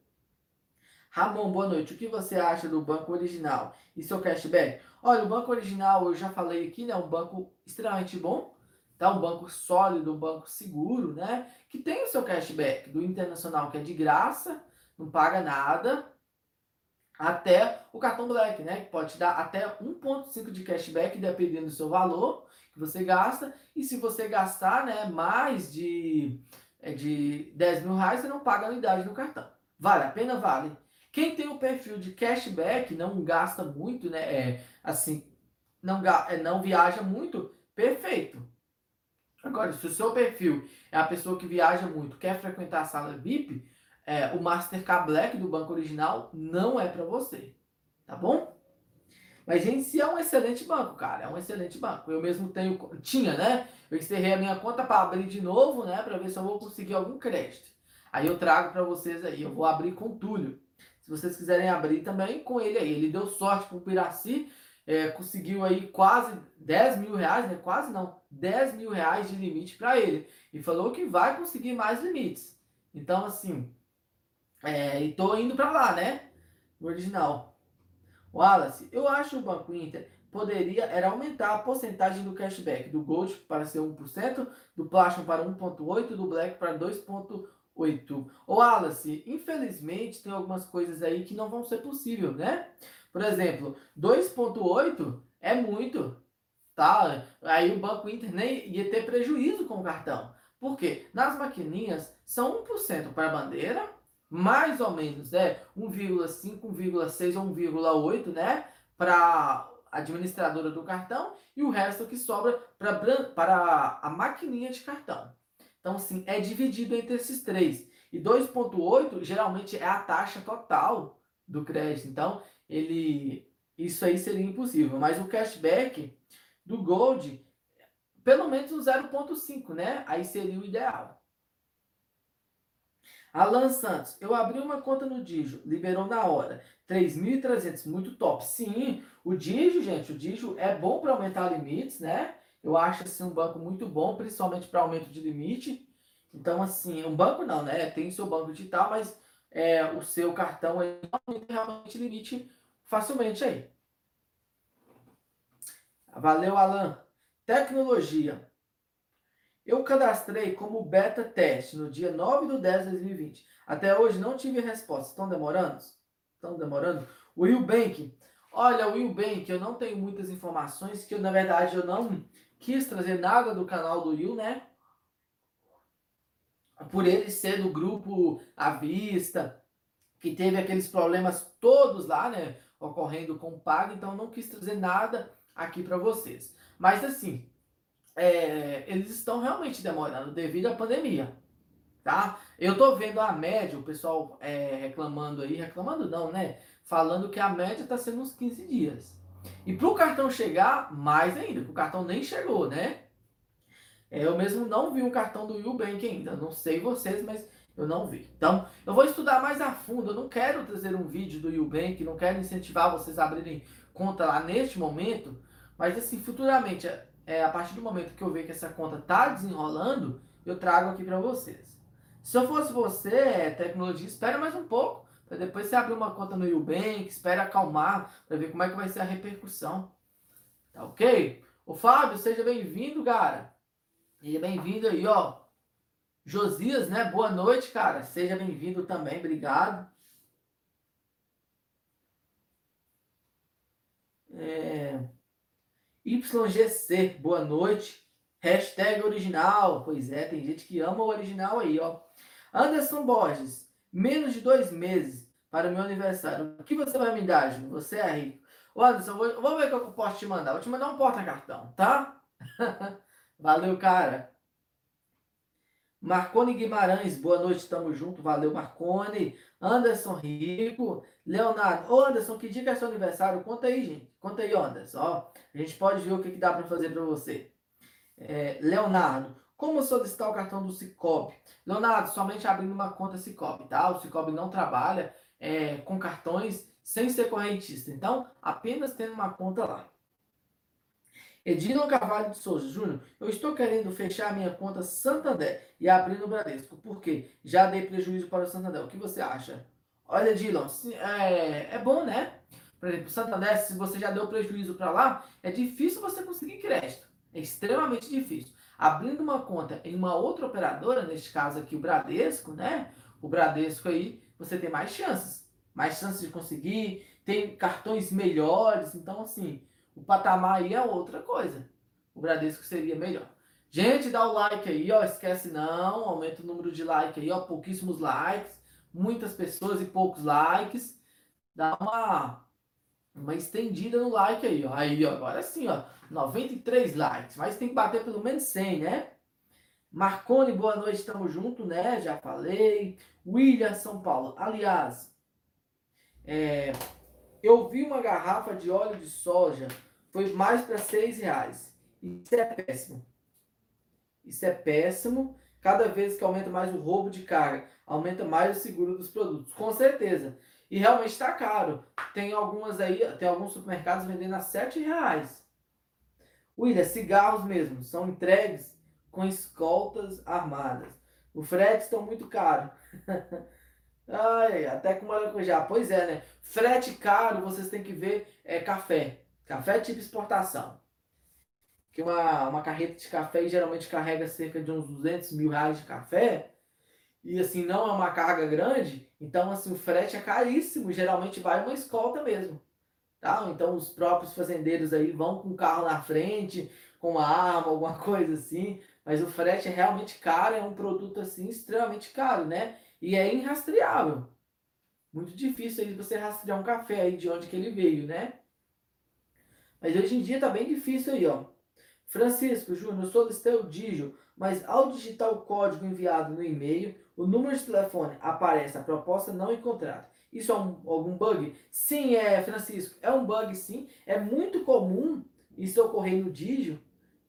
Ramon, boa noite. O que você acha do banco original e seu cashback? Olha, o banco original, eu já falei aqui, né? Um banco extremamente bom tá? Um banco sólido, um banco seguro, né? Que tem o seu cashback do internacional que é de graça, não paga nada, até o cartão Black, né? Que pode te dar até 1,5 de cashback, dependendo do seu valor que você gasta. E se você gastar né, mais de, é, de 10 mil reais, você não paga anuidade no cartão. Vale a pena? Vale. Quem tem o perfil de cashback, não gasta muito, né? É, assim, não, é, não viaja muito, perfeito. Agora, se o seu perfil é a pessoa que viaja muito, quer frequentar a sala VIP, é, o Mastercard Black do banco original não é para você, tá bom? Mas gente, se é um excelente banco, cara, é um excelente banco. Eu mesmo tenho, tinha, né? Eu encerrei a minha conta para abrir de novo, né? Para ver se eu vou conseguir algum crédito. Aí eu trago para vocês aí, eu vou abrir com o Túlio. Se vocês quiserem abrir também com ele aí, ele deu sorte pro Piraci é, conseguiu aí quase 10 mil reais, né? Quase não, 10 mil reais de limite para ele. E falou que vai conseguir mais limites. Então, assim, é, e tô indo para lá, né? O original. Wallace, eu acho o Banco Inter poderia era aumentar a porcentagem do cashback do Gold para ser 1%, do Platinum para 1.8%, do Black para 2.8%. O Wallace, infelizmente tem algumas coisas aí que não vão ser possível, né? Por exemplo, 2,8 é muito, tá? Aí o Banco Inter nem ia ter prejuízo com o cartão. Por quê? Nas maquininhas são 1% para a bandeira, mais ou menos é 1,5, 1,6 ou 1,8, né? Para administradora do cartão e o resto que sobra para para a maquininha de cartão. Então, assim, é dividido entre esses três. E 2,8 geralmente é a taxa total do crédito. Então, ele isso aí seria impossível. Mas o cashback do Gold, pelo menos o 0,5, né? Aí seria o ideal. Alan Santos, eu abri uma conta no Digio, liberou na hora. 3.300, muito top. Sim, o Digio, gente, o Digio é bom para aumentar limites, né? Eu acho assim um banco muito bom, principalmente para aumento de limite. Então, assim, um banco não, né? Tem seu banco digital, mas é, o seu cartão é realmente limite facilmente aí. Valeu, Alan. Tecnologia. Eu cadastrei como beta teste no dia 9 de 10 de 2020. Até hoje não tive resposta. Estão demorando? Estão demorando? O Bank. Olha, o Bank, eu não tenho muitas informações, que eu, na verdade eu não quis trazer nada do canal do Will, né? Por ele ser do grupo à vista, que teve aqueles problemas todos lá, né? Ocorrendo com o Pago, então não quis trazer nada aqui para vocês. Mas assim, é, eles estão realmente demorando devido à pandemia, tá? Eu tô vendo a média, o pessoal é, reclamando aí, reclamando não, né? Falando que a média está sendo uns 15 dias. E para o cartão chegar, mais ainda, o cartão nem chegou, né? É, eu mesmo não vi um cartão do Ubank ainda. Não sei vocês, mas eu não vi. Então, eu vou estudar mais a fundo. Eu não quero trazer um vídeo do Ubank, não quero incentivar vocês a abrirem conta lá neste momento. Mas, assim, futuramente, é, a partir do momento que eu ver que essa conta tá desenrolando, eu trago aqui para vocês. Se eu fosse você, é, tecnologia, espera mais um pouco. Para depois você abrir uma conta no Ubank, espera acalmar, para ver como é que vai ser a repercussão. Tá ok? O Fábio, seja bem-vindo, cara. Seja bem-vindo aí, ó. Josias, né? Boa noite, cara. Seja bem-vindo também, obrigado. É... YGC, boa noite. Hashtag original. Pois é, tem gente que ama o original aí, ó. Anderson Borges, menos de dois meses para o meu aniversário. O que você vai me dar, Júnior? Você é rico. Ô, Anderson, vou, ver o que eu posso te mandar. Vou te mandar um porta-cartão, tá? Valeu, cara. Marcone Guimarães, boa noite, tamo junto. Valeu, Marcone. Anderson Rico. Leonardo. Ô, Anderson, que dia é seu aniversário? Conta aí, gente. Conta aí, Anderson. Ó, a gente pode ver o que, que dá para fazer para você. É, Leonardo. Como solicitar o cartão do Cicobi? Leonardo, somente abrindo uma conta Cicobi, tá? O Cicobi não trabalha é, com cartões sem ser correntista. Então, apenas tendo uma conta lá. Edilon Carvalho de Souza, Júnior, eu estou querendo fechar minha conta Santander e abrir no Bradesco. Por quê? Já dei prejuízo para o Santander. O que você acha? Olha, Edilon, é, é bom, né? Por exemplo, Santander, se você já deu prejuízo para lá, é difícil você conseguir crédito. É extremamente difícil. Abrindo uma conta em uma outra operadora, neste caso aqui o Bradesco, né? O Bradesco aí, você tem mais chances. Mais chances de conseguir, tem cartões melhores. Então, assim, o patamar aí é outra coisa. O Bradesco seria melhor. Gente, dá o like aí, ó. Esquece não. Aumenta o número de like aí, ó. Pouquíssimos likes. Muitas pessoas e poucos likes. Dá uma, uma estendida no like aí, ó. Aí, ó. Agora sim, ó. 93 likes. Mas tem que bater pelo menos 100, né? Marcone, boa noite. Tamo junto, né? Já falei. William, São Paulo. Aliás, é, eu vi uma garrafa de óleo de soja foi mais para seis reais. Isso é péssimo. Isso é péssimo. Cada vez que aumenta mais o roubo de carga, aumenta mais o seguro dos produtos. Com certeza. E realmente está caro. Tem algumas aí, tem alguns supermercados vendendo a sete reais. William, cigarros mesmo, são entregues com escoltas armadas. O frete estão muito caro. Ai, até com maracujá. Pois é, né? Frete caro, vocês têm que ver é café. Café tipo exportação. Que uma, uma carreta de café geralmente carrega cerca de uns 200 mil reais de café. E assim, não é uma carga grande. Então, assim, o frete é caríssimo. Geralmente vai uma escolta mesmo. Tá? Então, os próprios fazendeiros aí vão com o carro na frente, com uma arma, alguma coisa assim. Mas o frete é realmente caro. É um produto, assim, extremamente caro, né? E é irrastreável. Muito difícil aí você rastrear um café aí de onde que ele veio, né? Mas hoje em dia tá bem difícil aí, ó. Francisco, Júnior, solicitei o dígio, mas ao digitar o código enviado no e-mail, o número de telefone aparece a proposta não encontrada. Isso é um, algum bug? Sim, é, Francisco, é um bug sim. É muito comum isso ocorrer no dígio,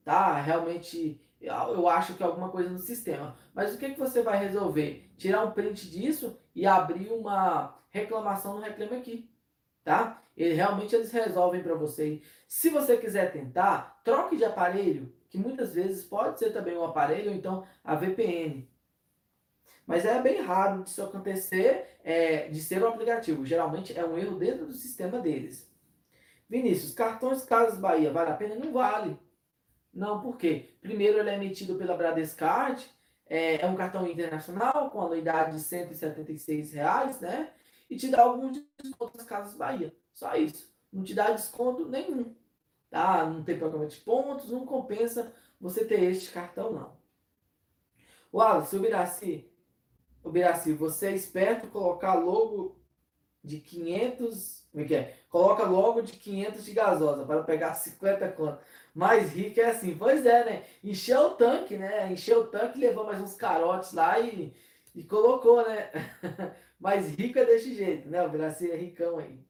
tá? Realmente, eu acho que é alguma coisa no sistema. Mas o que, que você vai resolver? Tirar um print disso e abrir uma reclamação no Reclame Aqui tá? E realmente eles resolvem para você. Se você quiser tentar, troque de aparelho, que muitas vezes pode ser também um aparelho ou então a VPN. Mas é bem raro disso acontecer, é, de ser um aplicativo. Geralmente é um erro dentro do sistema deles. Vinícius, cartões Casas Bahia, vale a pena? Não vale. Não, por quê? Primeiro, ele é emitido pela Bradescard, é, é um cartão internacional com anuidade de 176 reais, né? E te dá alguns descontos nas Casas Bahia. Só isso. Não te dá desconto nenhum. Tá? Não tem programa de pontos, não compensa você ter este cartão, não. Wallace, o Biraci, o Biraci, você é esperto colocar logo de 500, como é que é? Coloca logo de 500 de gasosa para pegar 50 contas. Mais rico é assim. Pois é, né? Encheu o tanque, né? Encheu o tanque, levou mais uns carotes lá e, e colocou, né? Mais rico é desse jeito, né? O Biraci é ricão aí.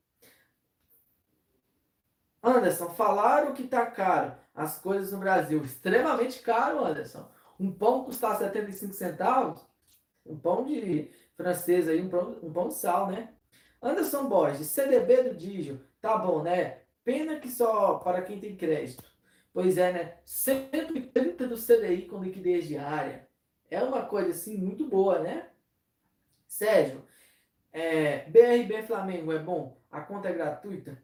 Anderson, falaram que tá caro as coisas no Brasil. Extremamente caro, Anderson. Um pão custar 75 centavos. Um pão de francês aí, um pão, um pão de sal, né? Anderson Borges, CDB do Digio. Tá bom, né? Pena que só para quem tem crédito. Pois é, né? 130 do CDI com liquidez diária. É uma coisa assim muito boa, né? Sérgio, é, BRB Flamengo é bom? A conta é gratuita?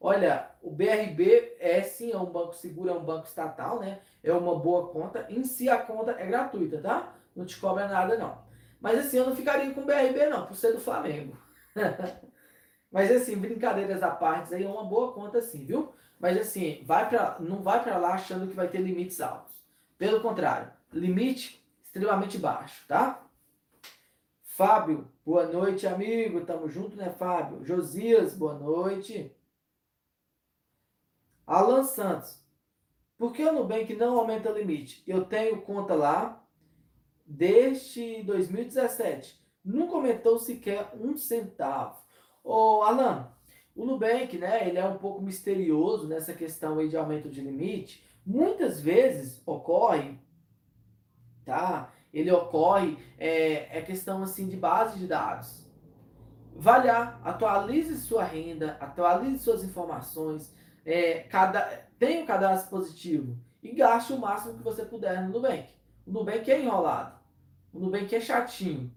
Olha, o BRB é sim, é um banco seguro, é um banco estatal, né? É uma boa conta. Em si a conta é gratuita, tá? Não te cobra nada, não. Mas assim, eu não ficaria com o BRB, não, por ser do Flamengo. Mas assim, brincadeiras à parte, aí é uma boa conta sim, viu? Mas assim, vai pra, não vai para lá achando que vai ter limites altos. Pelo contrário, limite extremamente baixo, tá? Fábio, boa noite, amigo. Tamo junto, né, Fábio? Josias, boa noite. Alan Santos. Por que o Nubank não aumenta o limite? Eu tenho conta lá desde 2017. Nunca aumentou sequer um centavo. Ô, Alan, o Nubank, né, ele é um pouco misterioso nessa questão aí de aumento de limite. Muitas vezes ocorre, tá? Ele ocorre, é, é questão assim de base de dados. Vá lá, atualize sua renda, atualize suas informações, é, cada, tenha um cadastro positivo e gaste o máximo que você puder no Nubank. O Nubank é enrolado. O Nubank é chatinho.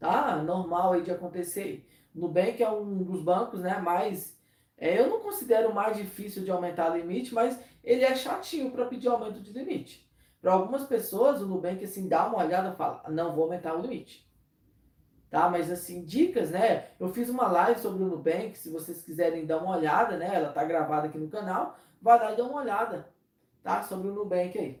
Tá? Normal aí de acontecer. O Nubank é um dos bancos, né, mais... É, eu não considero mais difícil de aumentar o limite, mas ele é chatinho para pedir aumento de limite. Para algumas pessoas, o Nubank, assim, dá uma olhada e fala, não vou aumentar o limite tá? Mas assim, dicas, né? Eu fiz uma live sobre o Nubank, se vocês quiserem dar uma olhada, né? Ela tá gravada aqui no canal, vai lá e dá uma olhada, tá? Sobre o Nubank aí.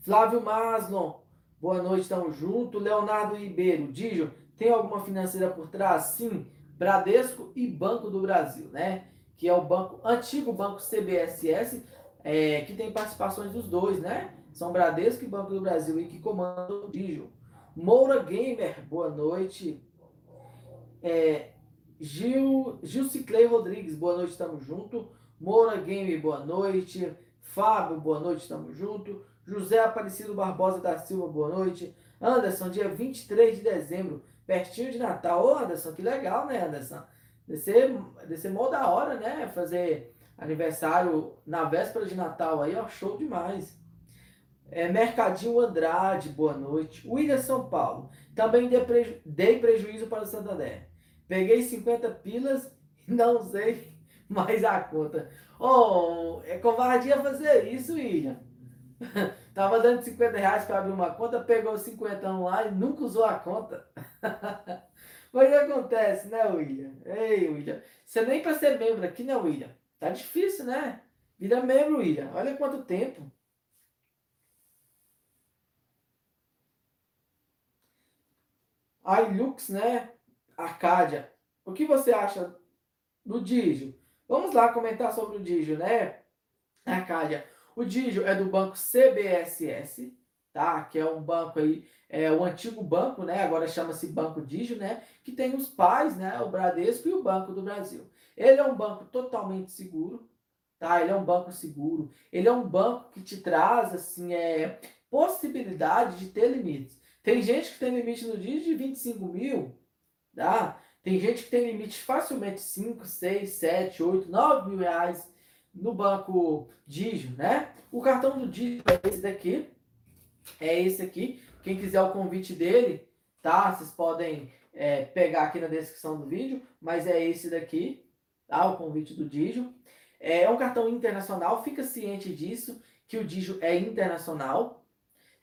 Flávio Maslon, boa noite, tamo junto. Leonardo Ribeiro, Dijo, tem alguma financeira por trás? Sim, Bradesco e Banco do Brasil, né? Que é o banco, antigo banco CBSS, é, que tem participações dos dois, né? São Bradesco e Banco do Brasil e que comandam o Dijo. Moura Gamer, boa noite. É, Gil, Gil Ciclei Rodrigues, boa noite, estamos junto. Moura Gamer, boa noite. Fábio, boa noite, estamos junto. José Aparecido Barbosa da Silva, boa noite. Anderson, dia 23 de dezembro, pertinho de Natal. Ô, Anderson, que legal, né, Anderson? Deve ser mó da hora, né? Fazer aniversário na véspera de Natal aí, ó, show demais. É, Mercadinho Andrade, boa noite. William São Paulo, também dei, preju dei prejuízo para o Santander. Peguei 50 pilas e não usei mais a conta. Oh, é covardia fazer isso, William. Tava dando 50 reais para abrir uma conta, pegou 50 lá e nunca usou a conta. Mas acontece, né, William? Ei, William. Você nem para ser membro aqui, né, William? Tá difícil, né? Vira membro, William. Olha quanto tempo. Hilux, né? Arcadia. O que você acha do Digio? Vamos lá comentar sobre o Digio, né? Arcadia. O Digio é do banco CBSS, tá? Que é um banco aí, é o antigo banco, né? Agora chama-se Banco Digio, né? Que tem os pais, né? O Bradesco e o Banco do Brasil. Ele é um banco totalmente seguro, tá? Ele é um banco seguro. Ele é um banco que te traz, assim, é, possibilidade de ter limites. Tem gente que tem limite no dia de 25 mil, tá? Tem gente que tem limite facilmente 5, 6, 7, 8, 9 mil reais no banco Digio, né? O cartão do Digio é esse daqui. É esse aqui. Quem quiser o convite dele, tá? Vocês podem é, pegar aqui na descrição do vídeo, mas é esse daqui, tá? O convite do Digio. É um cartão internacional, fica ciente disso, que o Digio é internacional.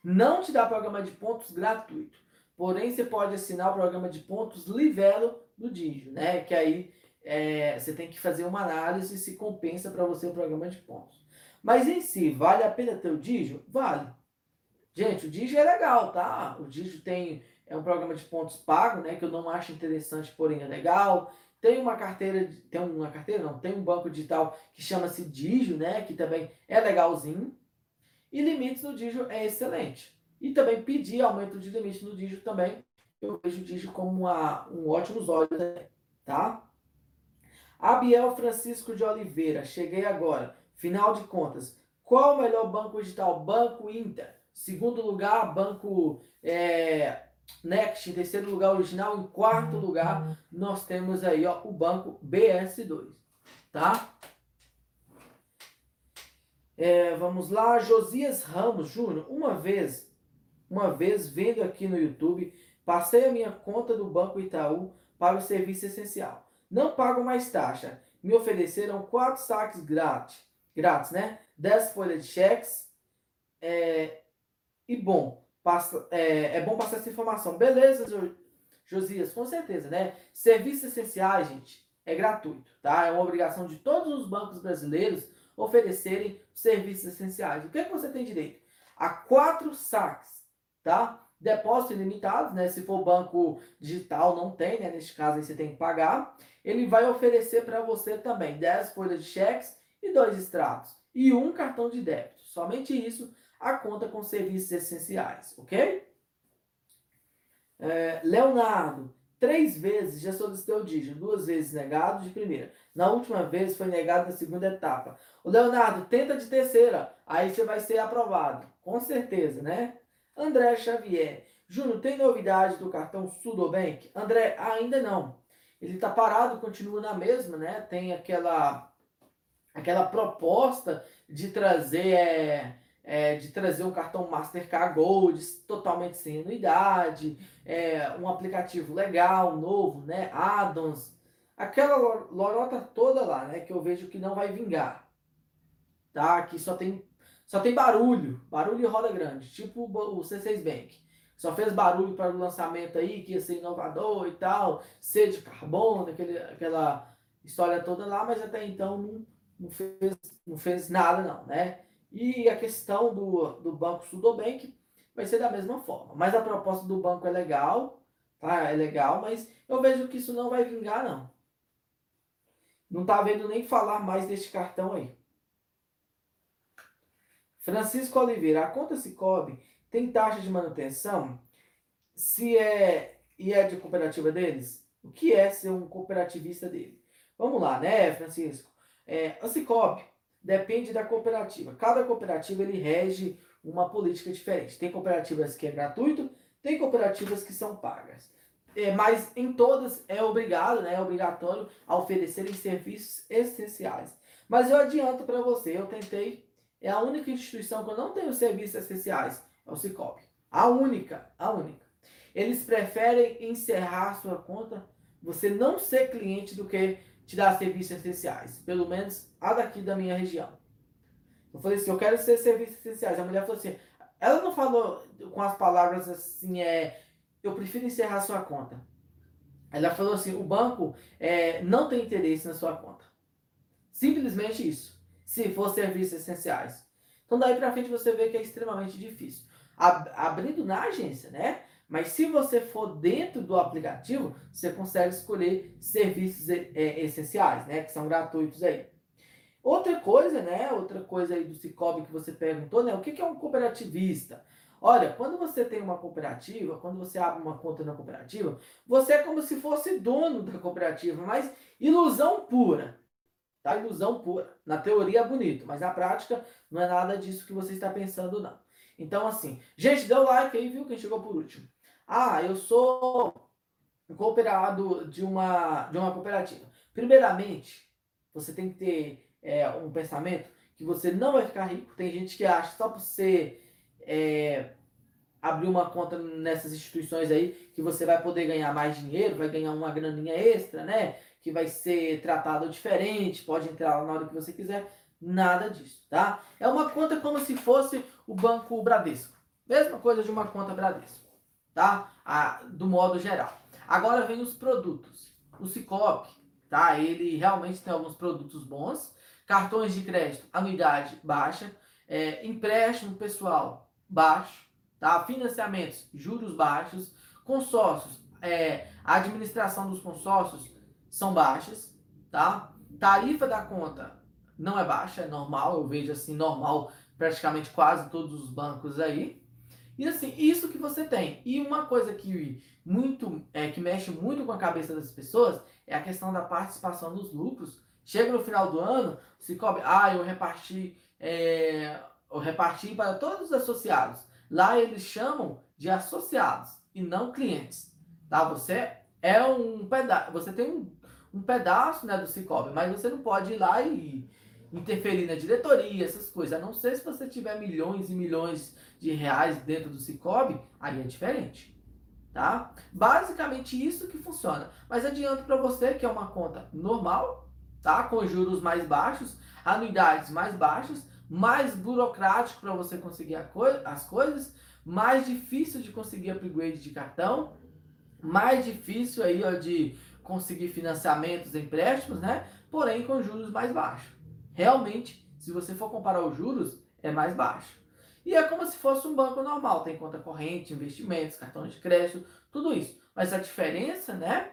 Não te dá programa de pontos gratuito. Porém, você pode assinar o programa de pontos Livelo do Digio, né? Que aí é, você tem que fazer uma análise se compensa para você o programa de pontos. Mas em si, vale a pena ter o Digio? Vale. Gente, o Digio é legal, tá? O Digio tem é um programa de pontos pago, né? Que eu não acho interessante, porém é legal. Tem uma carteira, tem uma carteira, não, tem um banco digital que chama-se Digio, né? Que também é legalzinho. E limites no Digio é excelente. E também pedir aumento de limite no Digio também. Eu vejo o Digio como uma, um ótimo olhos, tá? Abiel Francisco de Oliveira, cheguei agora. Final de contas, qual o melhor banco digital? Banco Inter. Segundo lugar, Banco é, Next. Em terceiro lugar, Original. Em quarto lugar, nós temos aí ó, o Banco BS2. Tá? É, vamos lá, Josias Ramos Júnior. Uma vez, uma vez vendo aqui no YouTube, passei a minha conta do Banco Itaú para o serviço essencial. Não pago mais taxa. Me ofereceram quatro saques grátis, grátis, né? 10 folhas de cheques. É, e bom, passa, é, é bom passar essa informação. Beleza, Josias, com certeza, né? Serviços essenciais, gente, é gratuito, tá? É uma obrigação de todos os bancos brasileiros oferecerem serviços essenciais. O que, é que você tem direito? A quatro saques, tá? Depósito ilimitado, né? Se for banco digital, não tem, né? Neste caso aí você tem que pagar. Ele vai oferecer para você também 10 folhas de cheques e dois extratos. E um cartão de débito. Somente isso, a conta com serviços essenciais, ok? É, Leonardo, Três vezes já solicitei o dígito, duas vezes negado de primeira. Na última vez foi negado na segunda etapa. O Leonardo, tenta de terceira, aí você vai ser aprovado. Com certeza, né? André Xavier. Júnior, tem novidade do cartão Sudobank? André, ainda não. Ele está parado, continua na mesma, né? Tem aquela, aquela proposta de trazer é, é, de trazer um cartão Mastercard Gold totalmente sem anuidade, é, um aplicativo legal, novo, né? Addons, aquela lorota toda lá, né? Que eu vejo que não vai vingar, tá? Que só tem só tem barulho, barulho e roda grande, tipo o C6 Bank. Só fez barulho para o lançamento aí, que ia ser inovador e tal, ser de carbono, aquele, aquela história toda lá, mas até então não, não, fez, não fez nada não, né? E a questão do, do Banco Sudobank vai ser da mesma forma. Mas a proposta do banco é legal, tá? É legal, mas eu vejo que isso não vai vingar, não. Não tá vendo nem falar mais deste cartão aí. Francisco Oliveira, a conta Cicobi tem taxa de manutenção? Se é e é de cooperativa deles? O que é ser um cooperativista dele? Vamos lá, né, Francisco? É, a Cicobi depende da cooperativa. Cada cooperativa ele rege uma política diferente. Tem cooperativas que é gratuito, tem cooperativas que são pagas. É, mas em todas é obrigado, né, é obrigatório a oferecerem serviços essenciais. Mas eu adianto para você, eu tentei, é a única instituição que eu não tenho serviços essenciais, é o Cicobi. A única, a única. Eles preferem encerrar sua conta, você não ser cliente do que te dar serviços essenciais. Pelo menos a daqui da minha região. Eu falei assim, eu quero ser serviços essenciais. A mulher falou assim, ela não falou com as palavras assim, é, eu prefiro encerrar sua conta. Ela falou assim, o banco é, não tem interesse na sua conta. Simplesmente isso. Se for serviços essenciais. Então daí para frente você vê que é extremamente difícil. Ab abrindo na agência, né? Mas se você for dentro do aplicativo, você consegue escolher serviços é, essenciais, né? Que são gratuitos aí. Outra coisa, né? Outra coisa aí do Cicobi que você perguntou, né? O que é um cooperativista? Olha, quando você tem uma cooperativa, quando você abre uma conta na cooperativa, você é como se fosse dono da cooperativa, mas ilusão pura. Tá? Ilusão pura. Na teoria é bonito, mas na prática não é nada disso que você está pensando, não. Então, assim, gente, o like aí, viu? Quem chegou por último. Ah, eu sou cooperado de uma, de uma cooperativa. Primeiramente, você tem que ter é, um pensamento que você não vai ficar rico. Tem gente que acha só por ser é, abrir uma conta nessas instituições aí que você vai poder ganhar mais dinheiro, vai ganhar uma graninha extra, né? Que vai ser tratado diferente, pode entrar lá na hora que você quiser. Nada disso, tá? É uma conta como se fosse o Banco Bradesco. Mesma coisa de uma conta Bradesco, tá? A, do modo geral. Agora vem os produtos. O Cicobi, tá? Ele realmente tem alguns produtos bons. Cartões de crédito, anuidade baixa. É, empréstimo pessoal, baixo tá? Financiamentos, juros baixos, consórcios, é, a administração dos consórcios são baixas, tá? Tarifa da conta não é baixa, é normal, eu vejo assim, normal, praticamente quase todos os bancos aí. E assim, isso que você tem. E uma coisa que muito é, que mexe muito com a cabeça das pessoas é a questão da participação dos lucros. Chega no final do ano, se cobre, ah, eu reparti, é, eu reparti para todos os associados. Lá eles chamam de associados e não clientes. Tá? Você é um pedaço, você tem um, um pedaço né, do Cicobi, mas você não pode ir lá e interferir na diretoria, essas coisas. A não ser se você tiver milhões e milhões de reais dentro do Cicobi, aí é diferente. Tá? Basicamente isso que funciona. Mas adianto para você que é uma conta normal, tá? Com juros mais baixos, anuidades mais baixas, mais burocrático para você conseguir co as coisas, mais difícil de conseguir upgrade de cartão, mais difícil aí ó, de conseguir financiamentos, empréstimos, né? Porém com juros mais baixos. Realmente, se você for comparar os juros, é mais baixo. E é como se fosse um banco normal, tem conta corrente, investimentos, cartão de crédito, tudo isso. Mas a diferença, né,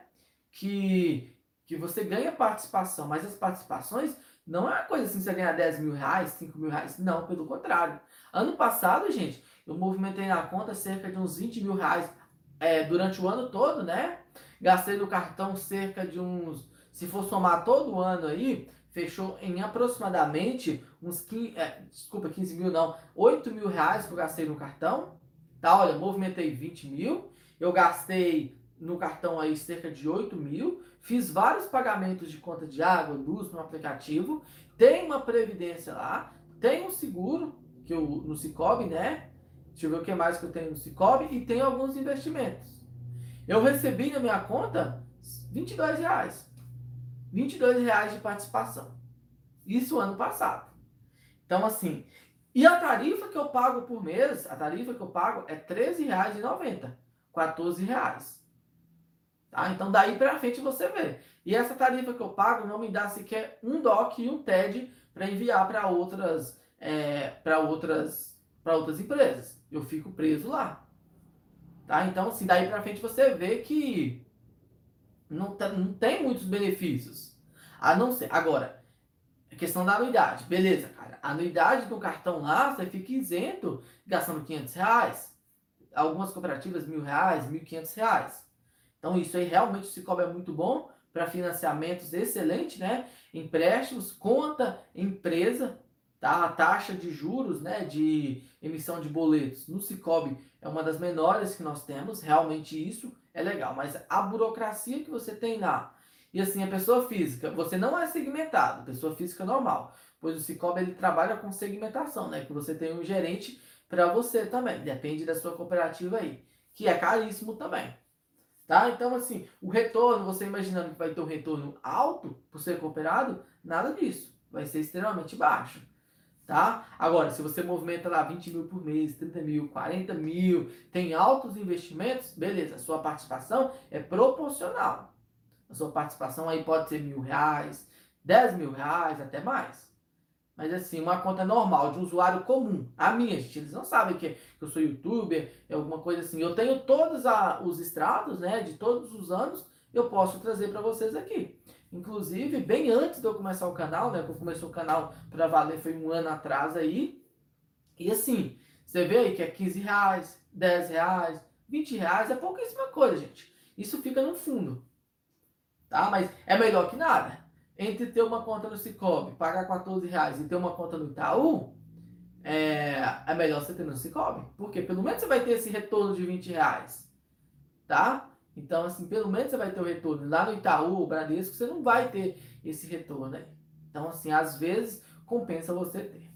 que, que você ganha participação, mas as participações não é uma coisa assim, você ganhar 10 mil reais, 5 mil reais. Não, pelo contrário. Ano passado, gente, eu movimentei na conta cerca de uns 20 mil reais é, durante o ano todo, né? Gastei no cartão cerca de uns. Se for somar todo ano aí, fechou em aproximadamente uns 15. É, desculpa, 15 mil não. 8 mil reais que eu gastei no cartão. Tá, olha, movimentei 20 mil. Eu gastei no cartão aí cerca de 8 mil. Fiz vários pagamentos de conta de água, luz no aplicativo. Tem uma previdência lá. Tem um seguro que eu, no Cicobi, né? Deixa eu ver o que mais que eu tenho no Cicobi. E tem alguns investimentos. Eu recebi na minha conta 22 reais. 22 reais de participação. Isso ano passado. Então, assim, e a tarifa que eu pago por mês, a tarifa que eu pago é R$13,90. 14 reais. Tá? Então daí para frente você vê. E essa tarifa que eu pago não me dá sequer um DOC e um TED para enviar para outras é, para outras para outras empresas. Eu fico preso lá. Tá? Então, assim, daí para frente você vê que não, tá, não tem muitos benefícios. A não ser. Agora, a questão da anuidade. Beleza, cara. A anuidade do cartão lá, você fica isento gastando 500 reais. Algumas cooperativas, mil reais, mil quinhentos reais. Então, isso aí realmente Cicobi é muito bom para financiamentos excelente, né? Empréstimos, conta, empresa, tá? A taxa de juros, né, de emissão de boletos no Cicobi é uma das menores que nós temos, realmente isso é legal, mas a burocracia que você tem lá, e assim, a pessoa física, você não é segmentado, pessoa física normal, pois o Cicobi ele trabalha com segmentação, né, que você tem um gerente para você também, depende da sua cooperativa aí, que é caríssimo também. Tá? Então, assim, o retorno, você imaginando que vai ter um retorno alto por ser cooperado, nada disso. Vai ser extremamente baixo. Tá? Agora, se você movimenta lá 20 mil por mês, 30 mil, 40 mil, tem altos investimentos, beleza, sua participação é proporcional. A sua participação aí pode ser mil reais, 10 mil reais, até mais. Mas assim, uma conta normal, de um usuário comum. A minha, gente, eles não sabem que eu sou youtuber, é alguma coisa assim. Eu tenho todos a, os extratos, né, de todos os anos, eu posso trazer para vocês aqui. Inclusive, bem antes de eu começar o canal, né, que eu comecei o canal para valer foi um ano atrás aí. E assim, você vê aí que é 15 reais, 10 reais, 20 reais, é pouquíssima coisa, gente. Isso fica no fundo. Tá? Mas é melhor que nada entre ter uma conta no Cicobi, pagar 14 reais e ter uma conta no Itaú, é, é melhor você ter no Cicobi. Porque pelo menos você vai ter esse retorno de 20 reais. Tá? Então, assim, pelo menos você vai ter o retorno. Lá no Itaú, Bradesco, você não vai ter esse retorno aí. Então, assim, às vezes compensa você ter.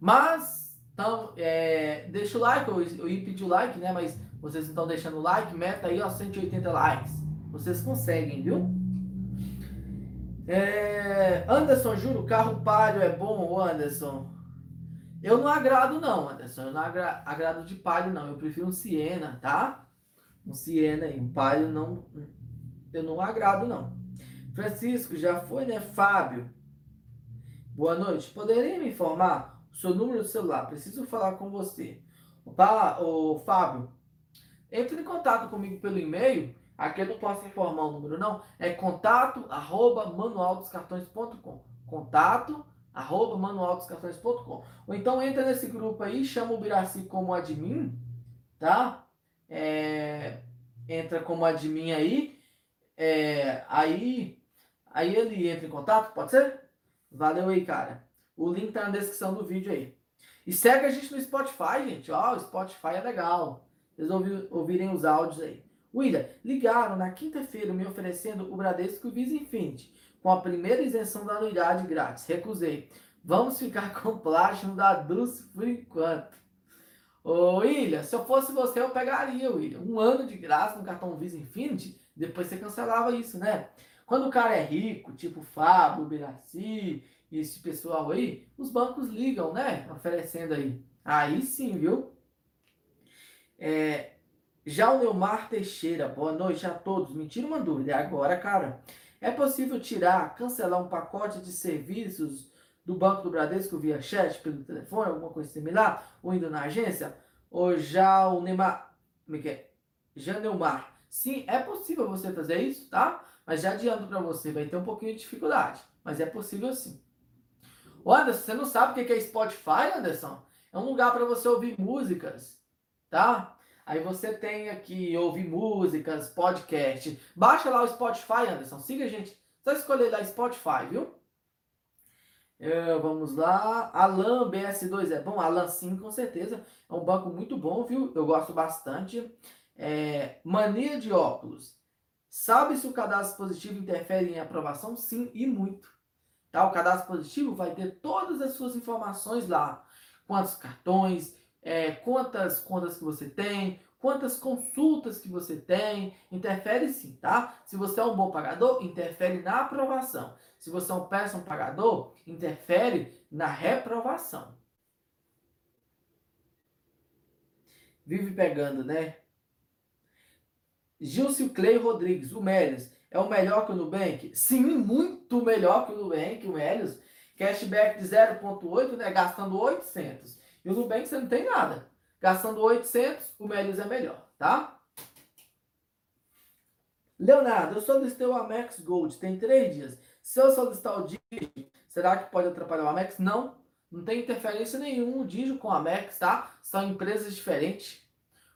Mas, Então, é, deixa o like, eu, eu ia pedir o like, né? Mas vocês não estão deixando o like, meta aí, ó, 180 likes. Vocês conseguem, viu? É, Anderson, juro, carro palio é bom, Anderson? Eu não agrado não, Anderson. Eu não agra agrado de palio não. Eu prefiro um Siena, tá? Um Siena aí. Um palio não... Eu não agrado não. Francisco, já foi, né? Fábio. Boa noite. Poderia me informar o seu número de celular? Preciso falar com você. Opa, o Fábio, entre em contato comigo pelo e-mail Aqui eu não posso informar o número, não. É contato arroba manualdoscartões.com. Contato arroba manualdoscartões.com. Ou então entra nesse grupo aí, chama o Biraci como admin, tá? É, entra como admin aí. É, aí, aí ele entra em contato, pode ser? Valeu aí, cara. O link tá na descrição do vídeo aí. E segue a gente no Spotify, gente. Ó, o Spotify é legal. Vocês ouvirem os áudios aí. William, ligaram na quinta-feira me oferecendo o Bradesco Visa Infinity, com a primeira isenção da anuidade grátis. Recusei. Vamos ficar com o plástico da Dulce por enquanto. Ô, William, se eu fosse você, eu pegaria, William. Um ano de graça no cartão Visa Infinity, depois você cancelava isso, né? Quando o cara é rico, tipo Fábio, Biraci, esse pessoal aí, os bancos ligam, né? Oferecendo aí. Aí sim, viu? É, já o Neumar Teixeira, boa noite a todos. Me tira uma dúvida agora, cara. É possível tirar, cancelar um pacote de serviços do Banco do Bradesco via chat, pelo telefone, alguma coisa similar, ou indo na agência? Ou já o Neymar. Como é que é? Já Neumar. Sim, é possível você fazer isso, tá? Mas já adianto para você, vai ter um pouquinho de dificuldade. Mas é possível sim. Ô Anderson, você não sabe o que é Spotify, Anderson? É um lugar para você ouvir músicas, tá? Aí você tem aqui ouvir músicas, podcast. Baixa lá o Spotify, Anderson. Siga a gente. Só escolher lá Spotify, viu? É, vamos lá. Alan BS2 é bom? Alan sim, com certeza. É um banco muito bom, viu? Eu gosto bastante. É, mania de óculos. Sabe se o cadastro positivo interfere em aprovação? Sim, e muito. Tá? O cadastro positivo vai ter todas as suas informações lá. Quantos cartões, é, quantas contas que você tem, quantas consultas que você tem, interfere sim, tá? Se você é um bom pagador, interfere na aprovação. Se você é um péssimo pagador, interfere na reprovação. Vive pegando, né? Gilcio Clay Rodrigues, o Melios, é o melhor que o Nubank? Sim, muito melhor que o Nubank, o Melios. Cashback de 0,8, né? Gastando 800. E o Nubank você não tem nada. Gastando 800, o Melius é melhor, tá? Leonardo, eu solicitei o Amex Gold, tem três dias. Se eu solicitar o Digio, será que pode atrapalhar o Amex? Não, não tem interferência nenhuma o Digio com o Amex, tá? São empresas diferentes.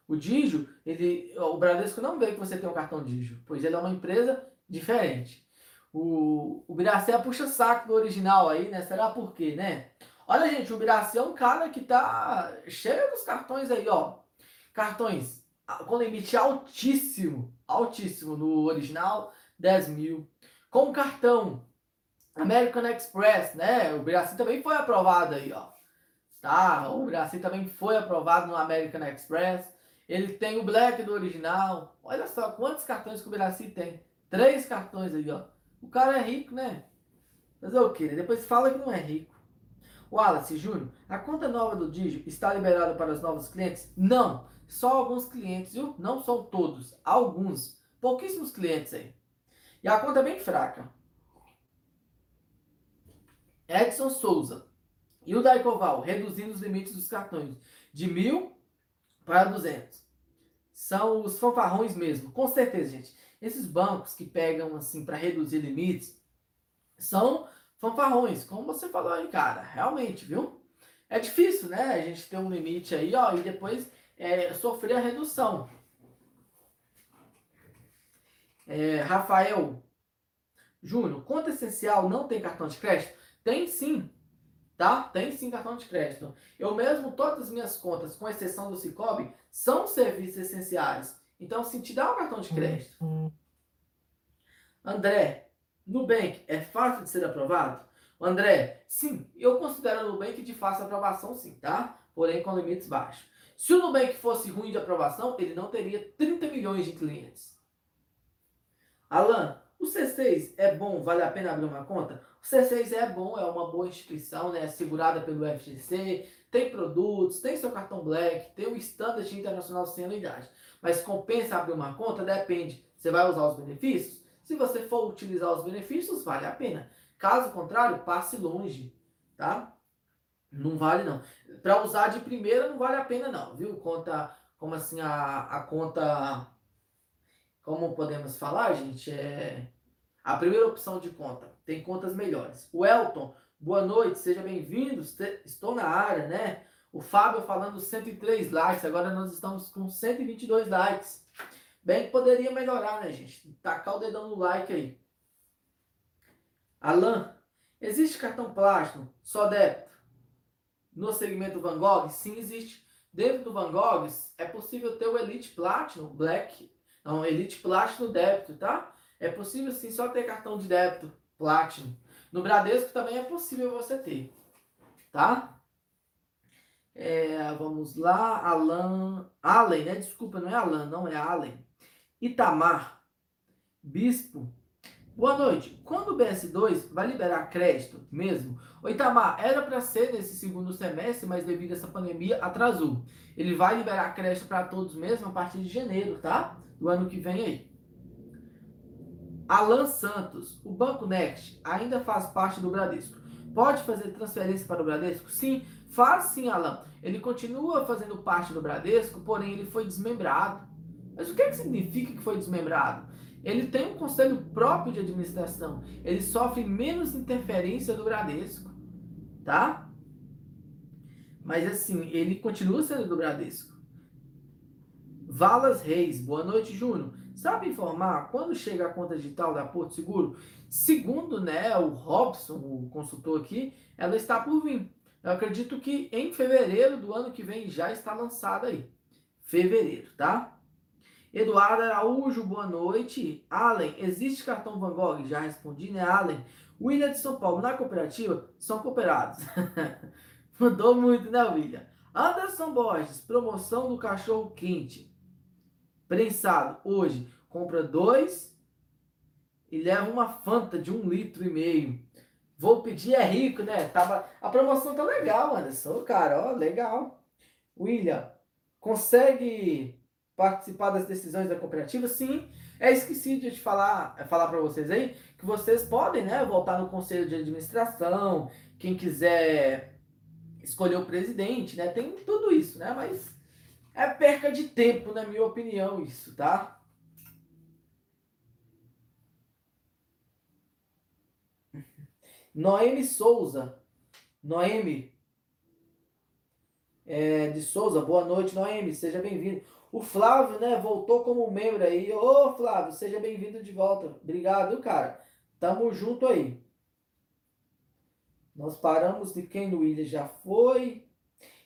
O Digio, ele, o Bradesco não vê que você tem um cartão Digio, pois ele é uma empresa diferente. O, o Biracé puxa saco do original aí, né? Será por quê, né? Olha, gente, o Biraci é um cara que tá cheio dos cartões aí, ó. Cartões com limite altíssimo, altíssimo no original, 10 mil. Com cartão American Express, né? O Biraci também foi aprovado aí, ó. Tá? O Biraci também foi aprovado no American Express. Ele tem o Black do original. Olha só quantos cartões que o Biraci tem. Três cartões aí, ó. O cara é rico, né? Mas é o que? Depois fala que não é rico. Wallace Júnior, a conta nova do Digio está liberada para os novos clientes? Não, só alguns clientes, viu? Não são todos, alguns, pouquíssimos clientes aí. E a conta é bem fraca. Edson Souza e o Daicoval reduzindo os limites dos cartões de mil para 200. São os fanfarrões mesmo, com certeza, gente. Esses bancos que pegam assim para reduzir limites são fanfarrões, como você falou aí, cara, realmente, viu? É difícil, né? A gente ter um limite aí, ó, e depois é, sofrer a redução. É, Rafael Júnior, conta essencial não tem cartão de crédito? Tem sim, tá? Tem sim cartão de crédito. Eu mesmo, todas as minhas contas, com exceção do Cicobi, são serviços essenciais. Então, se te dá um cartão de crédito. Uhum. André, Nubank é fácil de ser aprovado? André, sim, eu considero o Nubank de fácil aprovação, sim, tá? porém com limites baixos. Se o Nubank fosse ruim de aprovação, ele não teria 30 milhões de clientes. Alan, o C6 é bom, vale a pena abrir uma conta? O C6 é bom, é uma boa instituição, né? segurada pelo FGC, tem produtos, tem seu cartão Black, tem o Standard Internacional sem anuidade. Mas compensa abrir uma conta? Depende. Você vai usar os benefícios? Se você for utilizar os benefícios, vale a pena. Caso contrário, passe longe, tá? Não vale não. Para usar de primeira não vale a pena não, viu? Conta, como assim a, a conta, como podemos falar, gente, é a primeira opção de conta. Tem contas melhores. O Elton, boa noite, seja bem-vindo. Estou na área, né? O Fábio falando 103 likes, agora nós estamos com 122 likes. Bem que poderia melhorar, né, gente? Tacar o dedão no like aí. Alan, existe cartão plástico só débito no segmento Van Gogh? Sim, existe. Dentro do Van Gogh é possível ter o Elite Platinum Black, não, Elite Platinum débito, tá? É possível sim só ter cartão de débito Platinum. No Bradesco também é possível você ter, tá? É, vamos lá, Alan, Allen, né? Desculpa, não é Alan, não é Allen. Itamar, Bispo. Boa noite. Quando o BS2 vai liberar crédito mesmo? O Itamar, era para ser nesse segundo semestre, mas devido a essa pandemia atrasou. Ele vai liberar crédito para todos mesmo a partir de janeiro, tá? Do ano que vem aí. Alan Santos, o Banco Next ainda faz parte do Bradesco. Pode fazer transferência para o Bradesco? Sim, faz sim, Alan. Ele continua fazendo parte do Bradesco, porém ele foi desmembrado. Mas o que, é que significa que foi desmembrado? Ele tem um conselho próprio de administração. Ele sofre menos interferência do Bradesco, tá? Mas assim, ele continua sendo do Bradesco. Valas Reis, boa noite, Júnior. Sabe informar quando chega a conta digital da Porto Seguro? Segundo né, o Robson, o consultor aqui, ela está por vir. Eu acredito que em fevereiro do ano que vem já está lançada aí. Fevereiro, tá? Eduardo Araújo, boa noite. Allen, existe cartão Van Gogh? Já respondi, né, Allen? William de São Paulo, na cooperativa, são cooperados. Mudou muito, né, William? Anderson Borges, promoção do cachorro quente. Prensado, hoje, compra dois e leva uma Fanta de um litro e meio. Vou pedir, é rico, né? Tava... A promoção tá legal, Anderson. Cara, ó, legal. William, consegue participar das decisões da cooperativa, sim. É esqueci de falar, é falar para vocês aí que vocês podem, né, voltar no conselho de administração, quem quiser escolher o presidente, né, tem tudo isso, né, mas é perca de tempo, na minha opinião, isso, tá? Noemi Souza. Noemi é, de Souza, boa noite, Noemi, seja bem-vindo. O Flávio, né, voltou como membro aí. Ô, Flávio, seja bem-vindo de volta. Obrigado, cara. Tamo junto aí. Nós paramos de quem no William já foi.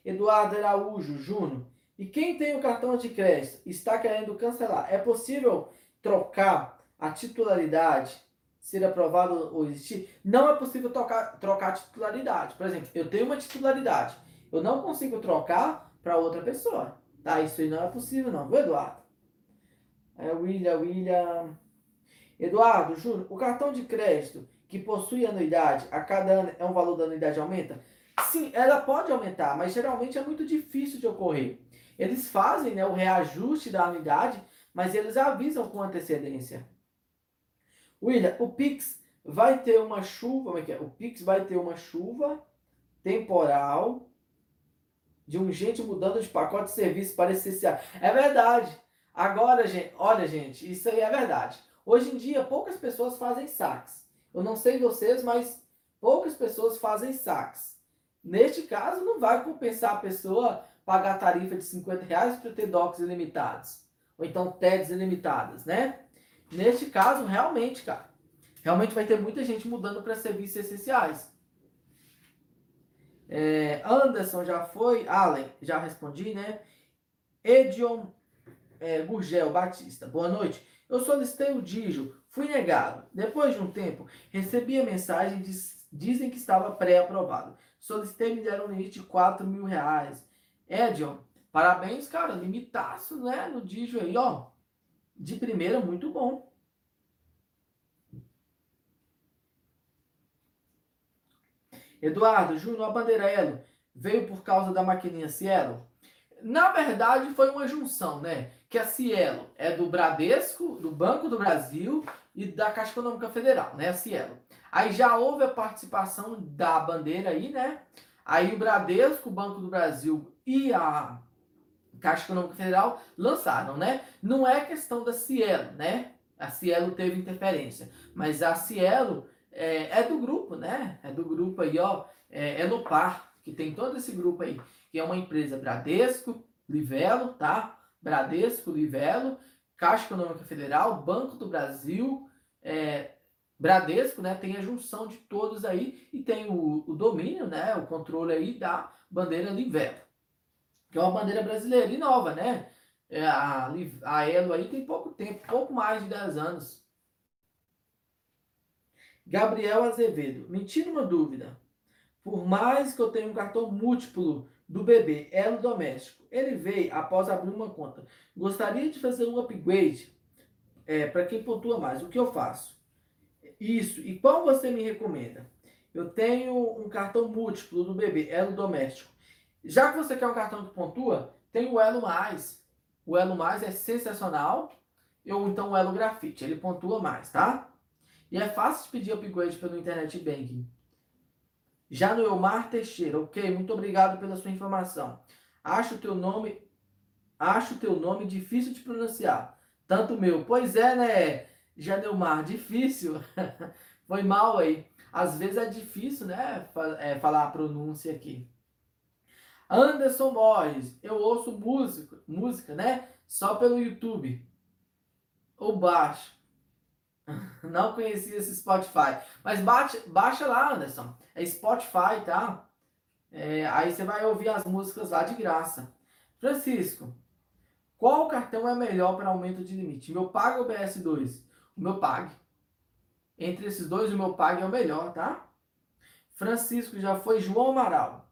Eduardo Araújo Júnior. E quem tem o cartão de crédito está querendo cancelar. É possível trocar a titularidade, ser aprovado ou existir? Não é possível trocar, trocar a titularidade. Por exemplo, eu tenho uma titularidade. Eu não consigo trocar para outra pessoa. Tá, isso aí não é possível não, viu, Eduardo? É, William, William. Eduardo, Júnior, o cartão de crédito que possui anuidade, a cada ano é um valor da anuidade aumenta? Sim, ela pode aumentar, mas geralmente é muito difícil de ocorrer. Eles fazem né, o reajuste da anuidade, mas eles avisam com antecedência. William, o Pix vai ter uma chuva, como é que é? O Pix vai ter uma chuva temporal de um gente mudando de pacote de serviço para essencial. É verdade. Agora, gente, olha, gente, isso aí é verdade. Hoje em dia, poucas pessoas fazem saques. Eu não sei vocês, mas poucas pessoas fazem saques. Neste caso, não vai compensar a pessoa pagar a tarifa de 50 reais para ter DOCs ilimitados. Ou então TEDs ilimitadas, né? Neste caso, realmente, cara, realmente vai ter muita gente mudando para serviços essenciais. É, Anderson já foi. Allen, já respondi, né? Edion é, Gurgel Batista, boa noite. Eu solicitei o Dijo, fui negado. Depois de um tempo, recebi a mensagem, diz, dizem que estava pré-aprovado. Solicitei, me deram um limite de 4 mil reais. Edion, parabéns, cara. Limitaço, né? No Digio aí, ó. De primeira, muito bom. Eduardo, Júnior, Elo veio por causa da maquininha Cielo? Na verdade, foi uma junção, né? Que a Cielo é do Bradesco, do Banco do Brasil e da Caixa Econômica Federal, né? A Cielo. Aí já houve a participação da bandeira aí, né? Aí o Bradesco, o Banco do Brasil e a Caixa Econômica Federal lançaram, né? Não é questão da Cielo, né? A Cielo teve interferência, mas a Cielo é, é do grupo, né? É do grupo aí, ó. É, é no par, que tem todo esse grupo aí, que é uma empresa Bradesco, Livelo, tá? Bradesco, Livelo, Caixa Econômica Federal, Banco do Brasil, é, Bradesco, né? Tem a junção de todos aí e tem o, o domínio, né? O controle aí da bandeira Livelo, que é uma bandeira brasileira e nova, né? É, a, a Elo aí tem pouco tempo, pouco mais de 10 anos. Gabriel Azevedo, me tira uma dúvida. Por mais que eu tenha um cartão múltiplo do bebê Elo Doméstico, ele veio após abrir uma conta. Gostaria de fazer um upgrade é, para quem pontua mais. O que eu faço? Isso. E qual você me recomenda? Eu tenho um cartão múltiplo do bebê Elo Doméstico. Já que você quer um cartão que pontua, tem o Elo Mais. O Elo Mais é sensacional. Ou então o Elo Grafite. Ele pontua mais, tá? E é fácil de pedir upgrade pelo Internet Banking. Já no Elmar Teixeira, ok, muito obrigado pela sua informação. Acho o teu nome, acho teu nome difícil de pronunciar. Tanto meu. Pois é, né, Janeumar, difícil. Foi mal aí. Às vezes é difícil, né, é, falar a pronúncia aqui. Anderson Borges, eu ouço música, música, né, só pelo YouTube. Ou baixo. Não conhecia esse Spotify. Mas bate, baixa lá, Anderson. É Spotify, tá? É, aí você vai ouvir as músicas lá de graça. Francisco, qual cartão é melhor para aumento de limite? Meu Pag ou BS2? O meu Pag. Entre esses dois, o meu Pag é o melhor, tá? Francisco, já foi João Amaral.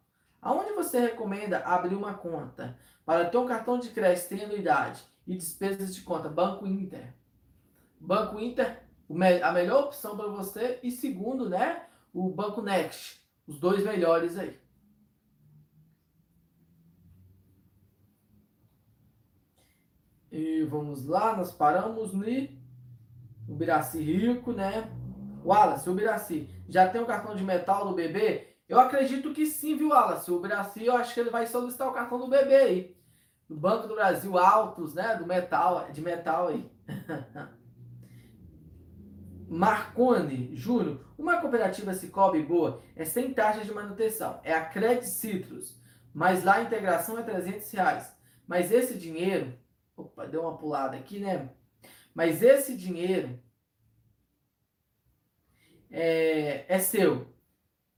Aonde você recomenda abrir uma conta para ter um cartão de crédito sem anuidade e despesas de conta? Banco Inter. Banco Inter, a melhor opção para você. E segundo, né, o Banco Next. Os dois melhores aí. E vamos lá, nós paramos no Ubiraci Rico, né? Wallace, Ubiraci, já tem o cartão de metal do bebê? Eu acredito que sim, viu, Wallace? O Ubiraci, eu acho que ele vai solicitar o cartão do bebê aí. Do Banco do Brasil, altos, né? Do metal, de metal aí. Marcone Júnior, uma cooperativa Cicobi boa é sem taxa de manutenção, é a Credit Citrus, mas lá a integração é 300 reais. Mas esse dinheiro, opa, deu uma pulada aqui, né? Mas esse dinheiro é, é seu.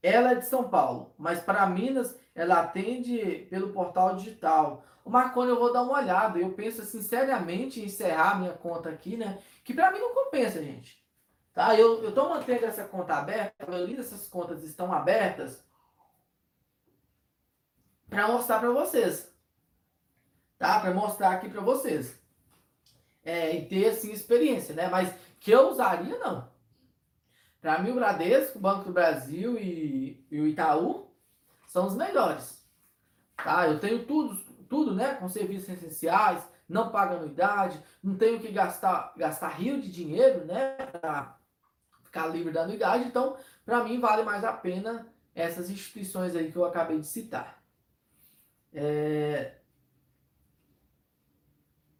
Ela é de São Paulo, mas para Minas ela atende pelo portal digital. O Marconi eu vou dar uma olhada. Eu penso sinceramente em encerrar minha conta aqui, né? Que para mim não compensa, gente. Tá? Eu estou mantendo essa conta aberta, a maioria dessas contas estão abertas para mostrar para vocês. Tá? Para mostrar aqui para vocês. É, e ter assim experiência, né? Mas que eu usaria, não. Para mim, o Bradesco, o Banco do Brasil e, e, o Itaú são os melhores. Tá? Eu tenho tudo, tudo, né? Com serviços essenciais, não paga anuidade, não tenho que gastar, gastar rio de dinheiro, né? Pra, ficar livre da anuidade. Então, para mim, vale mais a pena essas instituições aí que eu acabei de citar. É...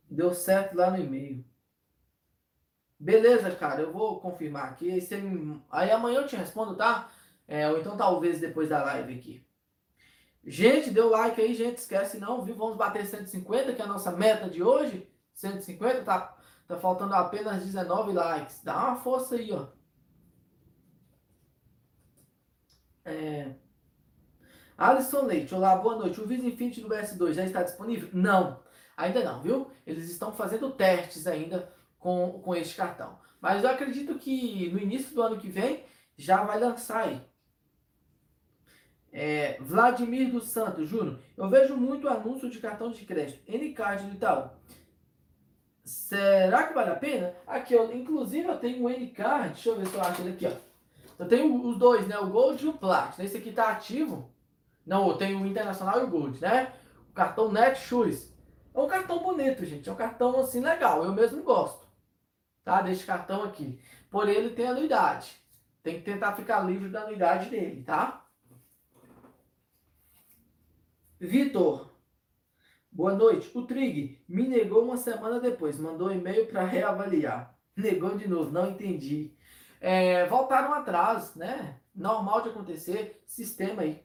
Deu certo lá no e-mail. Beleza, cara, eu vou confirmar aqui. Aí, você... aí amanhã eu te respondo, tá? É, ou então talvez depois da live aqui. Gente, deu like aí, gente. Esquece não, viu? Vamos bater 150, que é a nossa meta de hoje. 150, tá, tá faltando apenas 19 likes. Dá uma força aí, ó. É... Alisson Leite, olá, boa noite. O Visa Infinity do BS2 já está disponível? Não, ainda não, viu? Eles estão fazendo testes ainda com, com este cartão. Mas eu acredito que no início do ano que vem já vai lançar aí. É, Vladimir dos Santos, Júnior. Eu vejo muito anúncio de cartão de crédito. N-Card do Itaú. Será que vale a pena? Aqui, eu, inclusive, eu tenho um N-Card. Deixa eu ver se eu acho ele aqui, ó. Eu tenho os dois, né? O Gold e o Platinum. Esse aqui tá ativo. Não, eu tenho o Internacional e o Gold, né? O cartão Netshoes. É um cartão bonito, gente. É um cartão, assim, legal. Eu mesmo gosto. Tá? Desse cartão aqui. Porém, ele tem anuidade. Tem que tentar ficar livre da anuidade dele, tá? Vitor. Boa noite. O Trig me negou uma semana depois. Mandou um e-mail para reavaliar. Negou de novo. Não entendi. É, voltaram atrás, né? Normal de acontecer. Sistema aí.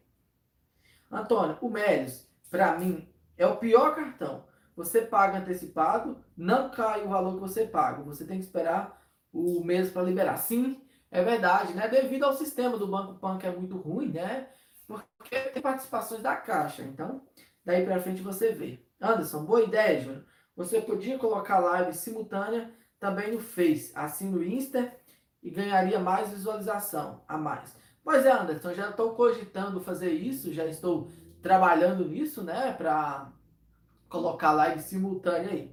Antônio, o Melios, para mim, é o pior cartão. Você paga antecipado, não cai o valor que você paga. Você tem que esperar o mês para liberar. Sim, é verdade, né? Devido ao sistema do Banco Pan que é muito ruim, né? Porque tem participações da Caixa. Então, daí para frente você vê. Anderson, boa ideia, Júnior. Você podia colocar live simultânea também no Face, assim no Insta, e ganharia mais visualização a mais. Pois é, Anderson, já estou cogitando fazer isso, já estou trabalhando nisso, né, para colocar live simultânea aí.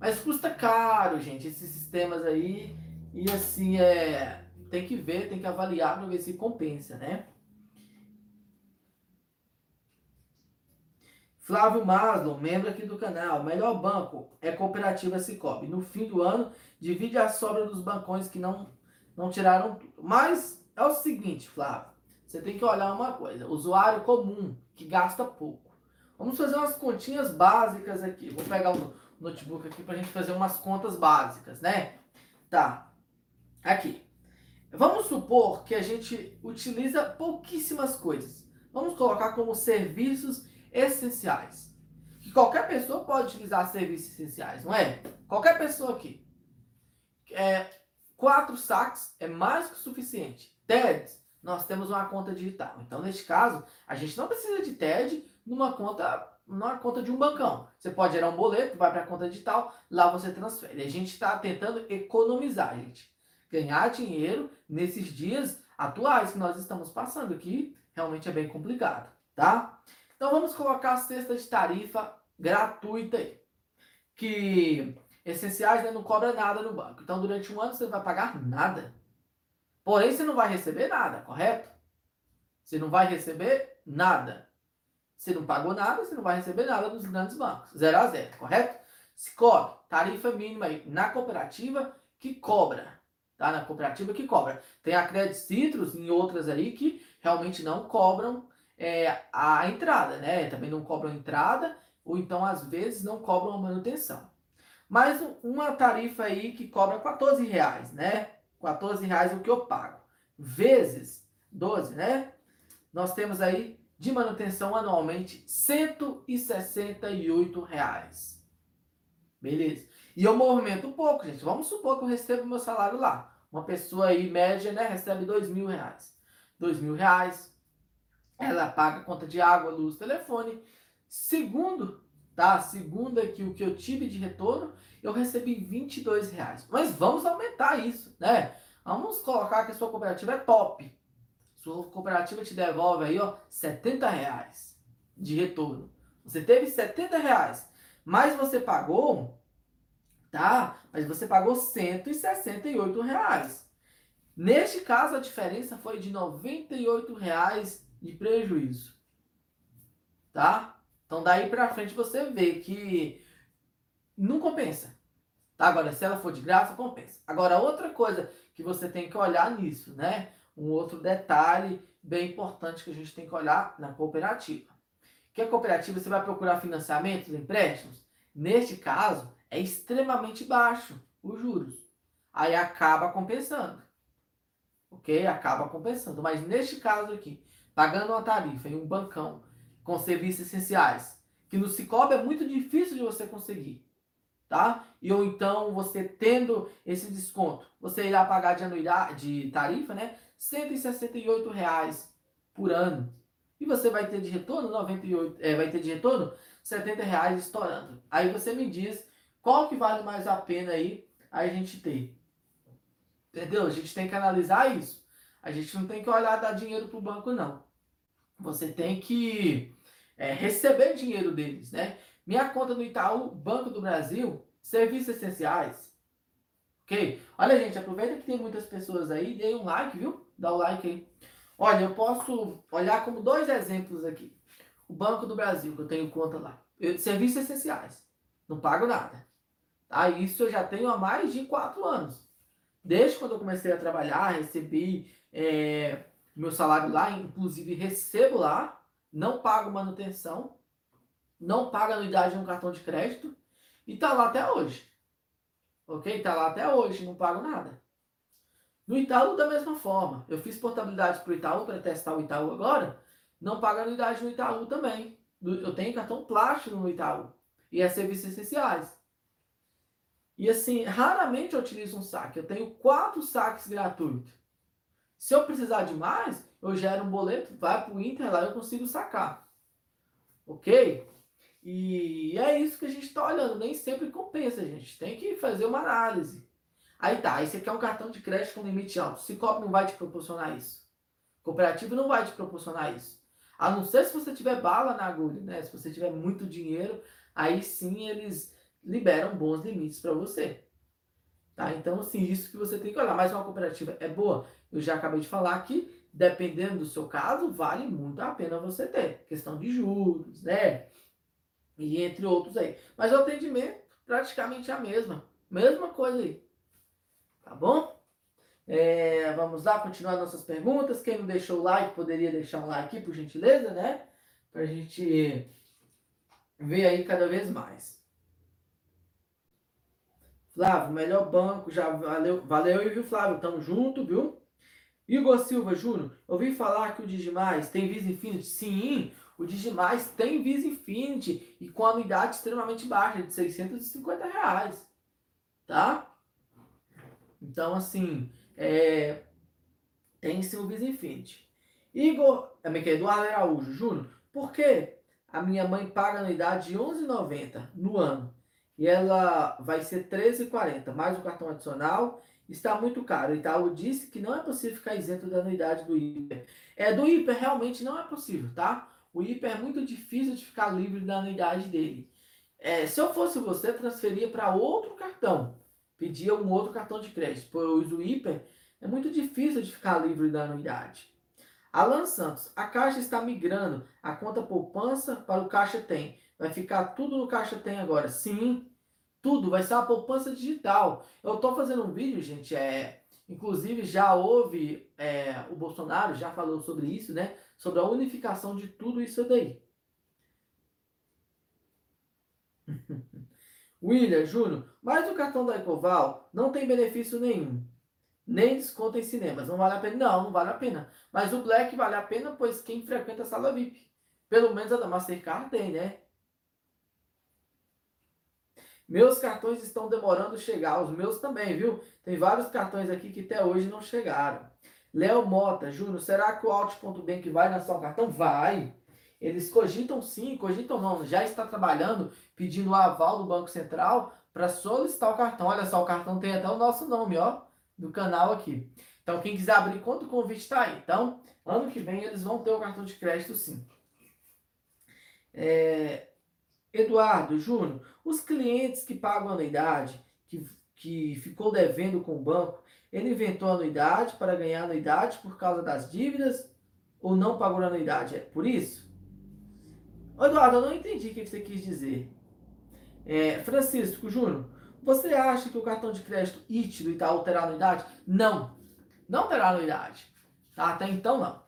Mas custa caro, gente, esses sistemas aí. E assim, é, tem que ver, tem que avaliar para ver se compensa, né? Flávio Maslow, membro aqui do canal. Melhor banco é Cooperativa Cicobi. No fim do ano, divide a sobra dos bancões que não, não tiraram tudo. Mas é o seguinte, Flávio. Você tem que olhar uma coisa. Usuário comum, que gasta pouco. Vamos fazer umas continhas básicas aqui. Vou pegar o notebook aqui para a gente fazer umas contas básicas, né? Tá. Aqui. Vamos supor que a gente utiliza pouquíssimas coisas. Vamos colocar como serviços essenciais. Que qualquer pessoa pode utilizar serviços essenciais, não é? Qualquer pessoa aqui. É, quatro saques é mais que suficiente. TEDs, nós temos uma conta digital. Então, neste caso, a gente não precisa de TED numa conta, numa conta de um bancão. Você pode gerar um boleto, vai para a conta digital, lá você transfere. A gente está tentando economizar, gente ganhar dinheiro nesses dias atuais que nós estamos passando aqui, realmente é bem complicado, tá? Então vamos colocar a cesta de tarifa gratuita aí, que essenciais né, não cobra nada no banco. Então durante um ano você não vai pagar nada. Porém você não vai receber nada, correto? Você não vai receber nada. Você não pagou nada, você não vai receber nada dos grandes bancos. Zero a zero, correto? Cicobi, tarifa mínima na cooperativa que cobra tá? Na cooperativa que cobra. Tem a Credit Citrus e outras aí que realmente não cobram é, a entrada, né? Também não cobram entrada, ou então às vezes não cobram a manutenção. Mas uma tarifa aí que cobra 14 reais, né? 14 reais o que eu pago. Vezes 12, né? Nós temos aí de manutenção anualmente 168 reais. Beleza? E eu movimento pouco, gente. Vamos supor que eu recebo meu salário lá. Uma pessoa aí, média, né, recebe dois mil reais. Dois mil reais. Ela paga conta de água, luz, telefone. Segundo, tá? Segundo aqui o que eu tive de retorno, eu recebi 22 reais. Mas vamos aumentar isso, né? Vamos colocar que a sua cooperativa é top. Sua cooperativa te devolve aí, ó, 70 reais de retorno. Você teve 70 reais, mas você pagou tá? Mas você pagou 168 reais. Neste caso, a diferença foi de 98 reais de prejuízo, tá? Então, daí para frente você vê que não compensa. Tá? Agora, se ela for de graça, compensa. Agora, outra coisa que você tem que olhar nisso, né? Um outro detalhe bem importante que a gente tem que olhar na cooperativa. Que a cooperativa você vai procurar financiamentos, empréstimos? Neste caso, é extremamente baixo os juros. Aí acaba compensando. Ok? Acaba compensando. Mas neste caso aqui, pagando uma tarifa em um bancão com serviços essenciais, que no Cicobi é muito difícil de você conseguir, tá? E ou então você tendo esse desconto, você irá pagar de anuidade, de tarifa, né? 168 reais por ano. E você vai ter de retorno 98, é, vai ter de retorno 70 reais estourando. Aí você me diz qual que vale mais a pena aí a gente ter? Entendeu? A gente tem que analisar isso. A gente não tem que olhar dar dinheiro pro banco, não. você tem que é, receber dinheiro deles, né? Minha conta no Itaú, Banco do Brasil, serviços essenciais. Ok? Olha, gente, aproveita que tem muitas pessoas aí, dê um like, viu? Dá o um like aí. Olha, eu posso olhar como dois exemplos aqui. O Banco do Brasil, que eu tenho conta lá. Eu, serviços essenciais. Não pago nada. Tá? Isso eu já tenho há mais de quatro anos. Desde quando eu comecei a trabalhar, recebi é, meu salário lá, inclusive recebo lá, não pago manutenção, não pago anuidade no cartão de crédito e tá lá até hoje. Ok? Tá lá até hoje, não pago nada. No Itaú, da mesma forma. Eu fiz portabilidade para o Itaú, para testar o Itaú agora. Não pago anuidade no Itaú também. Eu tenho cartão plástico no Itaú. E é serviços essenciais. E assim, raramente eu utilizo um saque. Eu tenho quatro saques gratuitos. Se eu precisar de mais, eu gero um boleto, vai para o Inter lá eu consigo sacar. Ok? E é isso que a gente está olhando. Nem sempre compensa, gente. Tem que fazer uma análise. Aí tá, aí você quer um cartão de crédito com limite alto. Cicobi não vai te proporcionar isso. Cooperativo não vai te proporcionar isso. A não ser se você tiver bala na agulha, né? Se você tiver muito dinheiro, aí sim eles liberam bons limites para você. Tá? Então, assim, isso que você tem que olhar. Mas uma cooperativa é boa. Eu já acabei de falar que, dependendo do seu caso, vale muito a pena você ter. Questão de juros, né? E entre outros aí. Mas o atendimento, praticamente a mesma. Mesma coisa aí. Tá bom? É, vamos lá, continuar nossas perguntas. Quem não deixou o like, poderia deixar um like por gentileza, né? Pra gente ver aí cada vez mais. Flávio, melhor banco, já valeu, valeu e viu, Flávio? Tamo junto, viu? Igor Silva Júnior, ouvi falar que o Digimais tem Visa Infinity. Sim, o Digimais tem Visa Infinity e com anuidade extremamente baixa, de 650 reais. Tá? Então, assim, é, tem sim o Visa Infinity. Igor, é que é Eduardo Araújo Júnior, por que a minha mãe paga anuidade de 11,90 no ano e ela vai ser 13,40 mais o cartão adicional? Está muito caro. O Itaú disse que não é possível ficar isento da anuidade do hiper. É, do hiper realmente não é possível, tá? O hiper é muito difícil de ficar livre da anuidade dele. É, se eu fosse você, transferia para outro cartão pedia um outro cartão de crédito, pois o hiper é muito difícil de ficar livre da anuidade. Alan Santos, a Caixa está migrando a conta poupança para o Caixa Tem. Vai ficar tudo no Caixa Tem agora. Sim, tudo. Vai ser uma poupança digital. Eu estou fazendo um vídeo, gente. É, inclusive, já houve. É, o Bolsonaro já falou sobre isso, né? Sobre a unificação de tudo isso daí. William Júnior, mas o cartão da Ecoval não tem benefício nenhum. Nem desconto em cinemas. Não vale a pena? Não, não vale a pena. Mas o Black vale a pena, pois quem frequenta a sala VIP. Pelo menos a da Mastercard tem, né? Meus cartões estão demorando chegar. Os meus também, viu? Tem vários cartões aqui que até hoje não chegaram. Léo Mota, Júnior, será que o Alt.bank vai na sua cartão? Vai. Eles cogitam sim, cogitam não, já está trabalhando, pedindo o aval do Banco Central para solicitar o cartão. Olha só, o cartão tem até o nosso nome, ó, do canal aqui. Então, quem quiser abrir conta, o convite está aí. Então, ano que vem eles vão ter o cartão de crédito sim. É... Eduardo, Júnior, os clientes que pagam anuidade, que, que ficou devendo com o banco, ele inventou anuidade para ganhar anuidade por causa das dívidas ou não pagou anuidade? É por isso? Eduardo, eu não entendi o que você quis dizer. É, Francisco Júnior, você acha que o cartão de crédito IT do Itaú terá anuidade? Não. Não terá anuidade. Tá? Até então, não.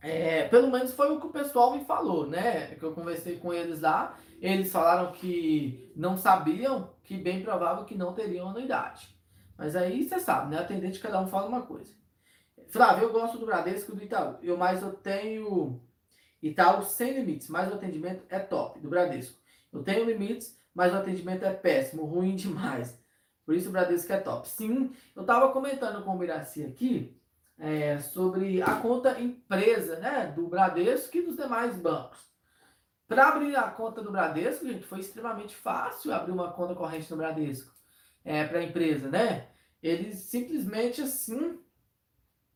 É, pelo menos foi o que o pessoal me falou, né? Que eu conversei com eles lá. Eles falaram que não sabiam, que bem provável que não teriam anuidade. Mas aí você sabe, né? Atendente, cada um fala uma coisa. Flávio, eu gosto do Bradesco e do Itaú. Eu, mas eu tenho Itaú sem limites, mas o atendimento é top, do Bradesco. Eu tenho limites, mas o atendimento é péssimo, ruim demais. Por isso o Bradesco é top. Sim, eu estava comentando com o Miraci aqui é, sobre a conta empresa né, do Bradesco e dos demais bancos. Para abrir a conta do Bradesco, gente, foi extremamente fácil abrir uma conta corrente no Bradesco é, para a empresa, né? Eles simplesmente assim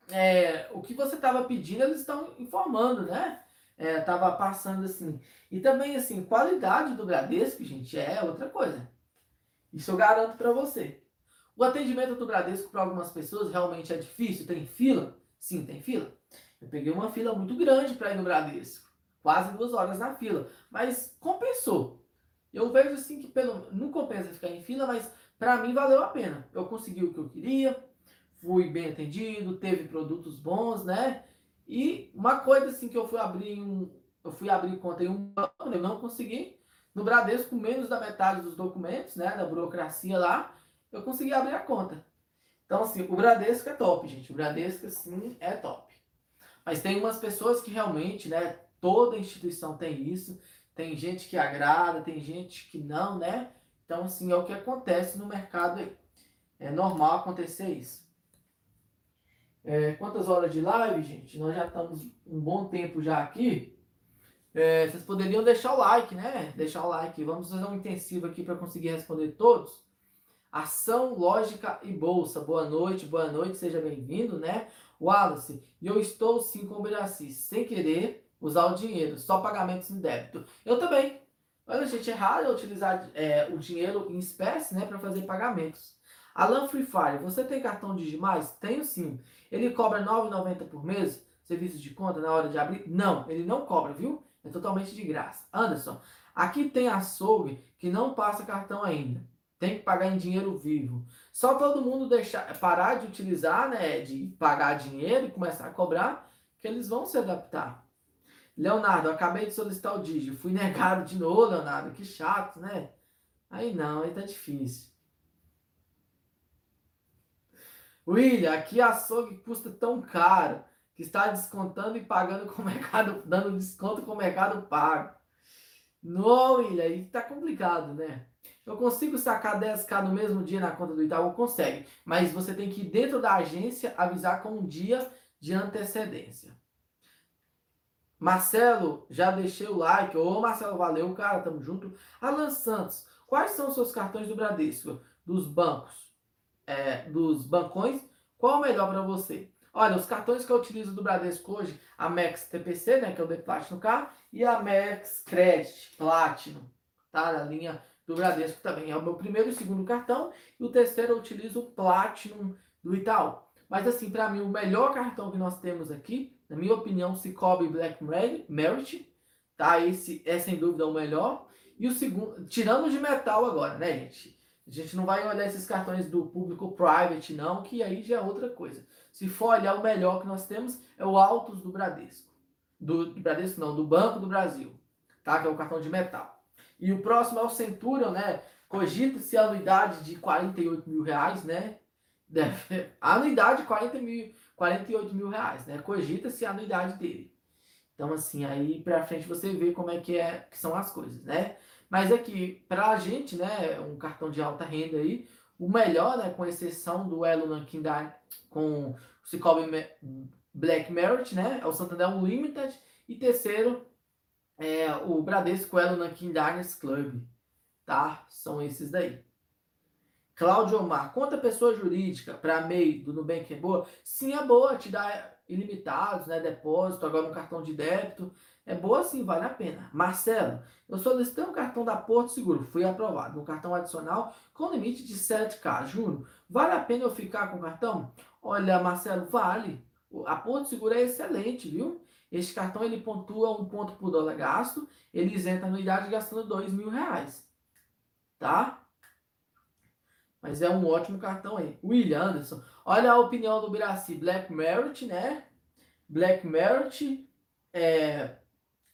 é, o que você estava pedindo, eles estão informando, né? É, tava passando assim. E também, assim, qualidade do Bradesco, gente, é outra coisa. Isso eu garanto para você. O atendimento do Bradesco para algumas pessoas realmente é difícil. Tem fila? Sim, tem fila. Eu peguei uma fila muito grande para ir no Bradesco. Quase duas horas na fila. Mas compensou. Eu vejo assim que pelo, não compensa ficar em fila, mas para mim valeu a pena. Eu consegui o que eu queria, fui bem atendido, teve produtos bons, né? E uma coisa assim que eu fui abrir um, eu fui abrir conta em um banco, eu não consegui. No Bradesco, menos da metade dos documentos, né, da burocracia lá, eu consegui abrir a conta. Então, assim, o Bradesco é top, gente. O Bradesco, assim, é top. Mas tem umas pessoas que realmente, né, toda instituição tem isso. Tem gente que agrada, tem gente que não, né? Então, assim, é o que acontece no mercado aí. É normal acontecer isso. É, quantas horas de live, gente? Nós já estamos um bom tempo já aqui. É, vocês poderiam deixar o like, né? Deixar o like. Vamos fazer um intensivo aqui para conseguir responder todos. Ação, lógica e bolsa. Boa noite, boa noite, seja bem-vindo, né? Wallace, eu estou sim com o Biraci, sem querer usar o dinheiro, só pagamentos em débito. Eu também. Olha, gente, é raro utilizar é, o dinheiro em espécie, né, para fazer pagamentos. Alan Free Fire, você tem cartão Digimais? Tenho sim. Ele cobra R$ 9,90 por mês? Serviço de conta na hora de abrir? Não, ele não cobra, viu? É totalmente de graça. Anderson, aqui tem açougue que não passa cartão ainda. Tem que pagar em dinheiro vivo. Só todo mundo deixar, parar de utilizar, né, de pagar dinheiro e começar a cobrar, que eles vão se adaptar. Leonardo, acabei de solicitar o Digi. Fui negado de novo, Leonardo. Que chato, né? Aí não, aí tá difícil. William, aqui açougue custa tão caro que está descontando e pagando com o mercado, dando desconto com o mercado pago. Não, William, aí tá complicado, né? Eu consigo sacar 10k no mesmo dia na conta do Itaú? Consegue. Mas você tem que ir dentro da agência avisar com um dia de antecedência. Marcelo, já deixei o like. Ô, Marcelo, valeu, cara, tamo junto. Alan Santos, quais são os seus cartões do Bradesco? Dos bancos? É, dos bancões? Qual o melhor para você? Olha, os cartões que eu utilizo do Bradesco hoje, a Max TPC, né, que é o de Platinum Car, e a Max Credit Platinum, tá? Na linha do Bradesco também. É o meu primeiro e segundo cartão, e o terceiro eu utilizo o Platinum do Itaú. Mas assim, para mim, o melhor cartão que nós temos aqui, na minha opinião, Cicobi Black Merit, tá? Esse é sem dúvida o melhor. E o segundo, tirando de metal agora, né, gente? A gente não vai olhar esses cartões do público private, não, que aí já é outra coisa. Se for olhar o melhor que nós temos, é o Altos do Bradesco. Do, do Bradesco não, do Banco do Brasil, tá? Que é o cartão de metal. E o próximo é o Centurion, né? Cogita-se a anuidade de 48 mil reais, né? Deve, anuidade de 40 mil, 48 mil reais, né? Cogita-se a anuidade dele. Então, assim, aí pra frente você vê como é que, é, que são as coisas, né? Mas aqui, é pra gente, né, um cartão de alta renda aí, o melhor, né, com exceção do Elo Nankin com o Cicobi Black Merit, né, é o Santander Unlimited. E terceiro, é o Bradesco Elo Nankin Diners Club, tá? São esses daí. Cláudio Omar, conta pessoa jurídica para MEI do Nubank é boa? Sim, é boa, te dá ilimitados, né? Depósito, agora um cartão de débito. É boa sim, vale a pena. Marcelo, eu solicitei um cartão da Porto Seguro, fui aprovado. Um cartão adicional com limite de 7K. Juro, vale a pena eu ficar com o cartão? Olha, Marcelo, vale. A Porto Seguro é excelente, viu? Este cartão ele pontua um ponto por dólar gasto, ele isenta a anuidade gastando dois mil reais. Tá? Mas é um ótimo cartão aí. William Anderson. Olha a opinião do Biraci. Black Merit, né? Black Merit. É,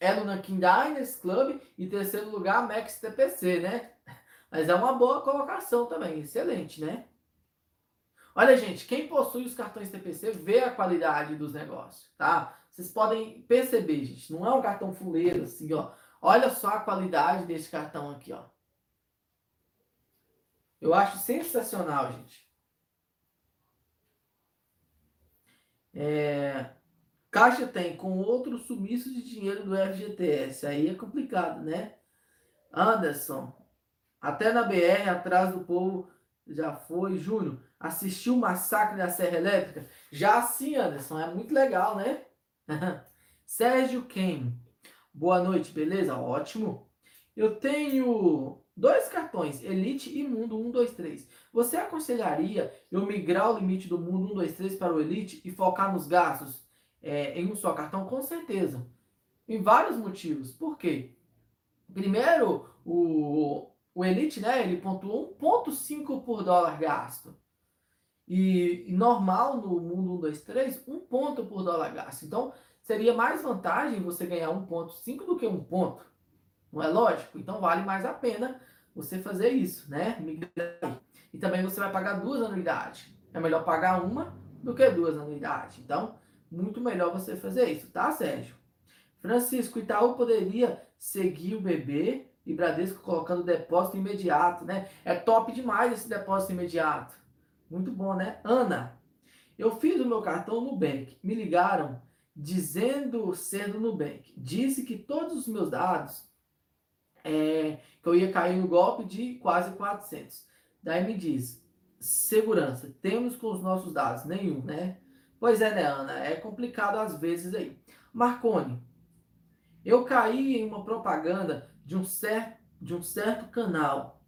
Eluna King Diners Club. E terceiro lugar, Max TPC, né? Mas é uma boa colocação também. Excelente, né? Olha, gente, quem possui os cartões TPC vê a qualidade dos negócios, tá? Vocês podem perceber, gente. Não é um cartão fuleiro, assim, ó. Olha só a qualidade desse cartão aqui, ó. Eu acho sensacional, gente. É... Caixa tem com outro sumiço de dinheiro do FGTS. Aí é complicado, né? Anderson, até na BR, atrás do povo já foi. Júnior, assistiu o massacre da Serra Elétrica? Já sim, Anderson, é muito legal, né? Sérgio Ken. Boa noite, beleza? Ótimo. Eu tenho dois cartões, Elite e Mundo 1, 2, 3. Você aconselharia eu migrar o limite do Mundo 1, 2, 3 para o Elite e focar nos gastos é, em um só cartão? Com certeza. Em vários motivos. Por quê? Primeiro, o, o Elite, né, ele pontuou 1,5 por dólar gasto. E, normal no mundo 1, 2, 3, 1 ponto por dólar gasto. Então, seria mais vantagem você ganhar 1,5 do que 1 ponto. Não é lógico? Então, vale mais a pena você fazer isso, né? E também você vai pagar duas anuidades. É melhor pagar uma do que duas anuidades. Então, muito melhor você fazer isso, tá, Sérgio? Francisco, Itaú poderia seguir o bebê e Bradesco colocando depósito imediato, né? É top demais esse depósito imediato. Muito bom, né? Ana, eu fiz o meu cartão Nubank. Me ligaram dizendo ser do Nubank. Disse que todos os meus dados, é, que eu ia cair no golpe de quase 400. Daí me diz, segurança, temos com os nossos dados? Nenhum, né? Pois é, né, Ana? É complicado às vezes aí. Marcone, eu caí em uma propaganda de um certo, de um certo canal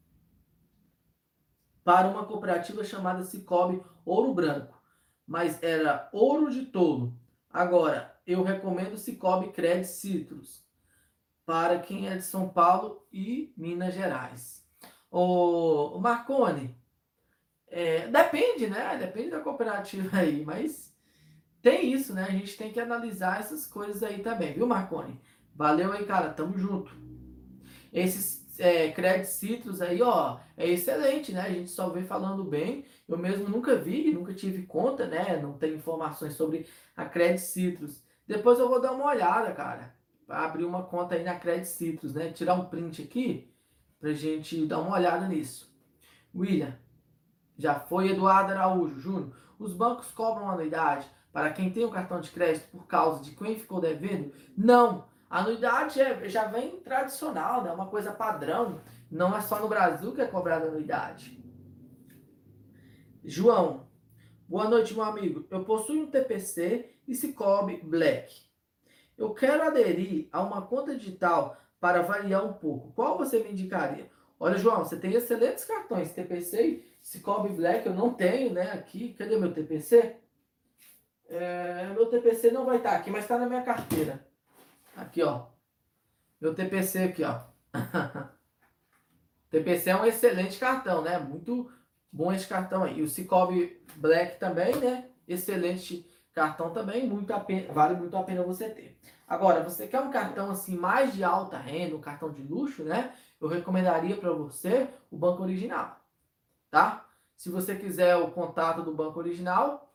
para uma cooperativa chamada Cicobi Ouro Branco, mas era ouro de tolo. Agora, eu recomendo Cicobi Credit Citrus para quem é de São Paulo e Minas Gerais. O, Marcone, é, depende, né? Depende da cooperativa aí, mas tem isso, né? A gente tem que analisar essas coisas aí também, viu, Marcone? Valeu aí, cara. Tamo junto. Esses é, Credit Citrus aí, ó, é excelente, né? A gente só vê falando bem. Eu mesmo nunca vi, nunca tive conta, né? Não tenho informações sobre a Credit Citrus. Depois eu vou dar uma olhada, cara. Abrir uma conta aí na Credit Citrus, né? Tirar um print aqui pra gente dar uma olhada nisso. William, já foi Eduardo Araújo Júnior. Os bancos cobram anuidade para quem tem o cartão de crédito por causa de quem ficou devendo? Não. A anuidade é, já vem tradicional, né? uma coisa padrão. Não é só no Brasil que é cobrada anuidade. João, boa noite, meu amigo. Eu possuo um TPC e Cicobi Black. Eu quero aderir a uma conta digital para variar um pouco. Qual você me indicaria? Olha, João, você tem excelentes cartões TPC Cicobi Black. Eu não tenho, né? Aqui, cadê meu TPC? É, meu TPC não vai estar aqui, mas está na minha carteira. Aqui, ó. Meu TPC aqui, ó. TPC é um excelente cartão, né? Muito bom esse cartão aí. E o Cicobi Black também, né? Excelente cartão também, muito pena, vale muito a pena você ter. Agora, você quer um cartão assim mais de alta renda, um cartão de luxo, né? Eu recomendaria para você o Banco Original, tá? Se você quiser o contato do Banco Original,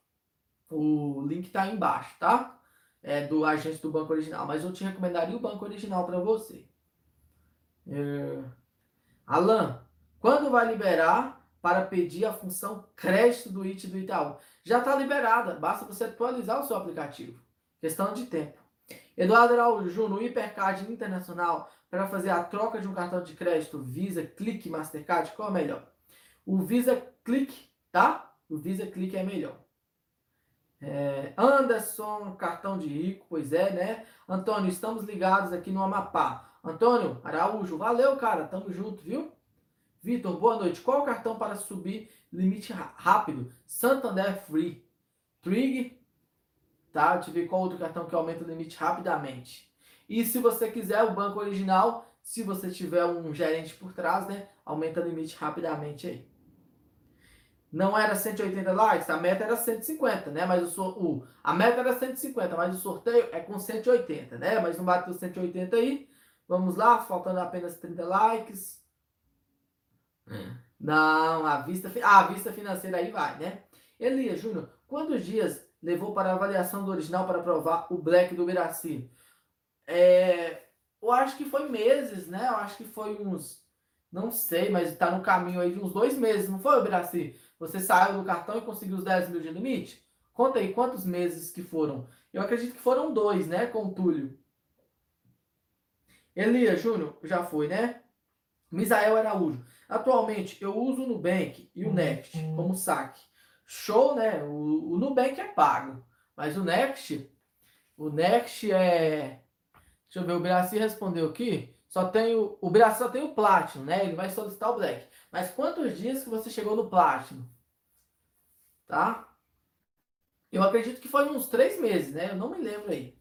o link tá aí embaixo, tá? é, do agente do banco original, mas eu te recomendaria o banco original para você. É... Alan, quando vai liberar para pedir a função crédito do IT do Itaú? Já está liberada, basta você atualizar o seu aplicativo. Questão de tempo. Eduardo Araújo Júnior, Hipercard Internacional, para fazer a troca de um cartão de crédito Visa, Clique, Mastercard, qual é melhor? O Visa Clique, tá? O Visa Clique é melhor. É, Anderson, cartão de rico, pois é, né? Antônio, estamos ligados aqui no Amapá. Antônio Araújo, valeu, cara, tamo junto, viu? Vitor, boa noite. Qual o cartão para subir limite rápido? Santander Free. Trig, tá? Deixa eu ver qual outro cartão que aumenta o limite rapidamente. E se você quiser o banco original, se você tiver um gerente por trás, né? Aumenta o limite rapidamente aí não era 180 likes, a meta era 150, né? Mas o, o a meta era 150, mas o sorteio é com 180, né? Mas não bateu 180 aí. Vamos lá, faltando apenas 30 likes. Não, a vista, a vista financeira aí vai, né? Elias Júnior, quantos dias levou para a avaliação do original para provar o Black do Miraci? É, eu acho que foi meses, né? Eu acho que foi uns, não sei, mas está no caminho aí de uns dois meses, não foi, Biraci? Você saiu do cartão e conseguiu os 10 mil de limite? Conta aí quantos meses que foram. Eu acredito que foram dois, né, com o Túlio. Elias Júnior, já foi, né? Misael Araújo. Atualmente, eu uso o Nubank e o Next como saque. Show, né? O, o Nubank é pago. Mas o Next, o Next é. Deixa eu ver, o Brasil respondeu aqui. Só tem o, o Brasil só tem o Platinum, né? Ele vai solicitar o Black. Mas quantos dias que você chegou no Platinum? Tá? Eu acredito que foi uns três meses, né? Eu não me lembro aí.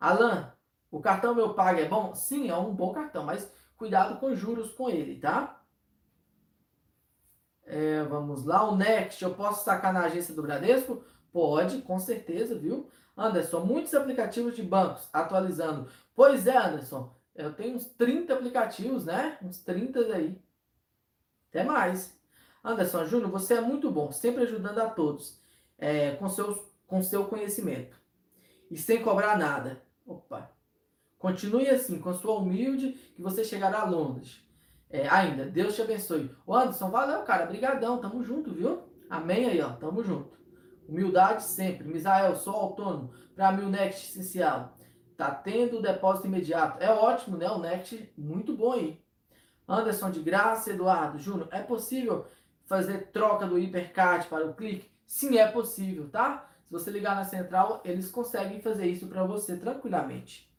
Alan, o cartão meu pago é bom? Sim, é um bom cartão, mas cuidado com juros com ele, tá? É, vamos lá, o Next, eu posso sacar na agência do Bradesco? Pode, com certeza, viu? Anderson, muitos aplicativos de bancos atualizando. Pois é, Anderson, eu tenho uns 30 aplicativos, né? Uns 30 aí. Até mais. Anderson Júnior, você é muito bom, sempre ajudando a todos é, com, seus, com seu conhecimento e sem cobrar nada. Opa! Continue assim, com sua humilde, que você chegará longe. É, ainda, Deus te abençoe. O Anderson, valeu, cara. Brigadão, tamo junto, viu? Amém aí, ó. Tamo junto. Humildade sempre. Misael, sou autônomo. Para mim, o Next essencial. Tá tendo depósito imediato. É ótimo, né? O Next, muito bom aí. Anderson de graça, Eduardo Júnior, é possível fazer troca do hipercard para o clique? Sim, é possível, tá? Se você ligar na central, eles conseguem fazer isso para você tranquilamente.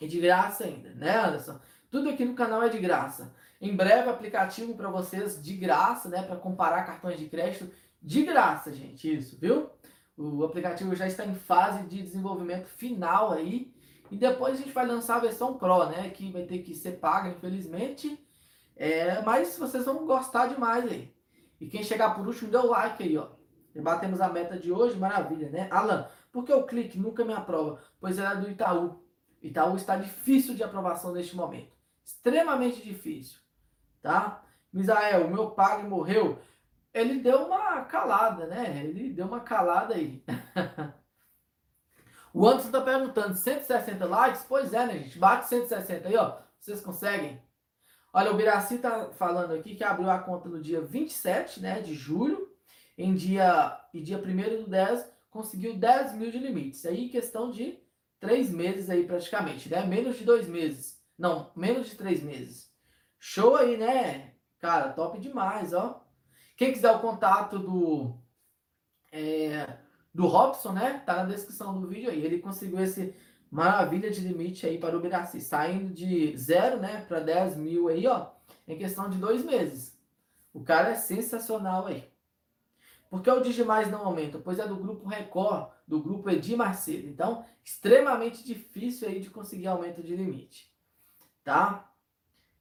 E de graça ainda, né, Anderson? Tudo aqui no canal é de graça. Em breve, aplicativo para vocês de graça, né? Para comparar cartões de crédito de graça, gente. Isso, viu? O aplicativo já está em fase de desenvolvimento final aí. E depois a gente vai lançar a versão Pro, né? Que vai ter que ser paga, infelizmente. É, mas vocês vão gostar demais aí. E quem chegar por último, dê o like aí, ó. Batemos a meta de hoje, maravilha, né? Alan, por que o clique nunca me aprova? Pois é do Itaú. Itaú está difícil de aprovação neste momento. Extremamente difícil, tá? Misael, o meu pai morreu. Ele deu uma calada, né? Ele deu uma calada aí. o Anderson está perguntando, 160 likes? Pois é, né, gente? Bate 160 aí, ó. Vocês conseguem? Olha, o Biraci tá falando aqui que abriu a conta no dia 27 né, de julho, em dia, e dia 1 do 10 conseguiu 10 mil de limites. Aí questão de três meses aí praticamente, né? Menos de dois meses. Não, menos de três meses. Show aí, né? Cara, top demais, ó. Quem quiser o contato do é, do Robson, né? Tá na descrição do vídeo aí. Ele conseguiu esse Maravilha de limite aí para o Biraci, saindo de zero, né, para 10 mil aí, ó, em questão de dois meses. O cara é sensacional aí. Por que o Digimais não aumenta? Pois é do grupo Record, do grupo Edir Macedo. Então, extremamente difícil aí de conseguir aumento de limite. Tá?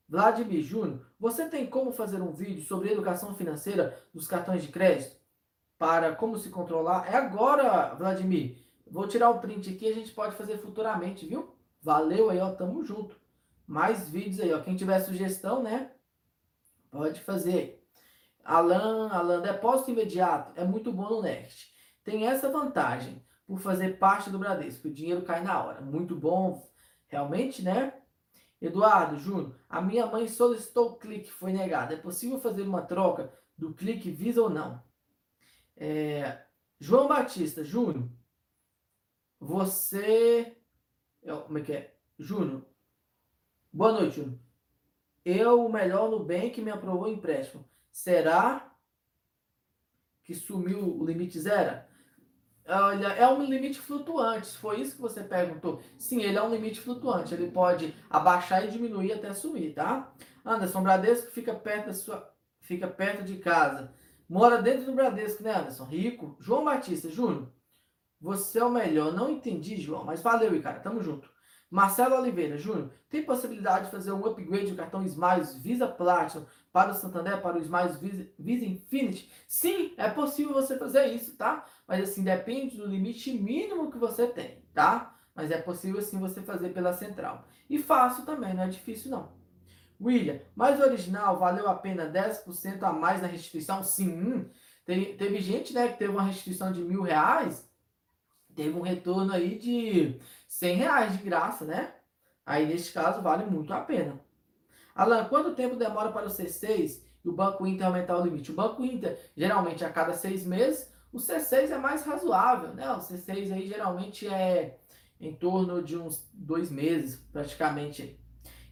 Vladimir Júnior, você tem como fazer um vídeo sobre educação financeira dos cartões de crédito? Para como se controlar? É agora, Vladimir. Vou tirar o print aqui, a gente pode fazer futuramente, viu? Valeu aí, ó, tamo junto. Mais vídeos aí, ó. Quem tiver sugestão, né? Pode fazer. Alan, Alan, depósito imediato é muito bom no Next. Tem essa vantagem por fazer parte do Bradesco. O dinheiro cai na hora. Muito bom, realmente, né? Eduardo, Júnior, a minha mãe solicitou o clique, foi negado. É possível fazer uma troca do clique Visa ou não? É... João Batista, Júnior, você. Como é que é? Júnior. Boa noite, Júnior. Eu, o melhor que me aprovou o empréstimo. Será que sumiu o limite zero? Olha, é um limite flutuante. Foi isso que você perguntou. Sim, ele é um limite flutuante. Ele pode abaixar e diminuir até sumir, tá? Anderson, Bradesco fica perto da sua, fica perto de casa. Mora dentro do Bradesco, né, Anderson? Rico. João Batista, Júnior. Você é o melhor. Não entendi, João, mas valeu, cara. Tamo junto. Marcelo Oliveira, Júnior, tem possibilidade de fazer um upgrade do cartão Smiles Visa Platinum para o Santander, para o Smiles Visa, Visa Infinity? Sim, é possível você fazer isso, tá? Mas assim, depende do limite mínimo que você tem, tá? Mas é possível sim você fazer pela central. E fácil também, não é difícil não. William, mas o original valeu a pena 10% a mais na restituição? Sim. Teve, teve gente né, que teve uma restituição de mil reais teve um retorno aí de 100 reais de graça, né? Aí, neste caso, vale muito a pena. Alan, quanto tempo demora para o C6 e o Banco Inter aumentar o limite? O Banco Inter, geralmente, a cada seis meses, o C6 é mais razoável, né? O C6 aí, geralmente, é em torno de uns dois meses, praticamente.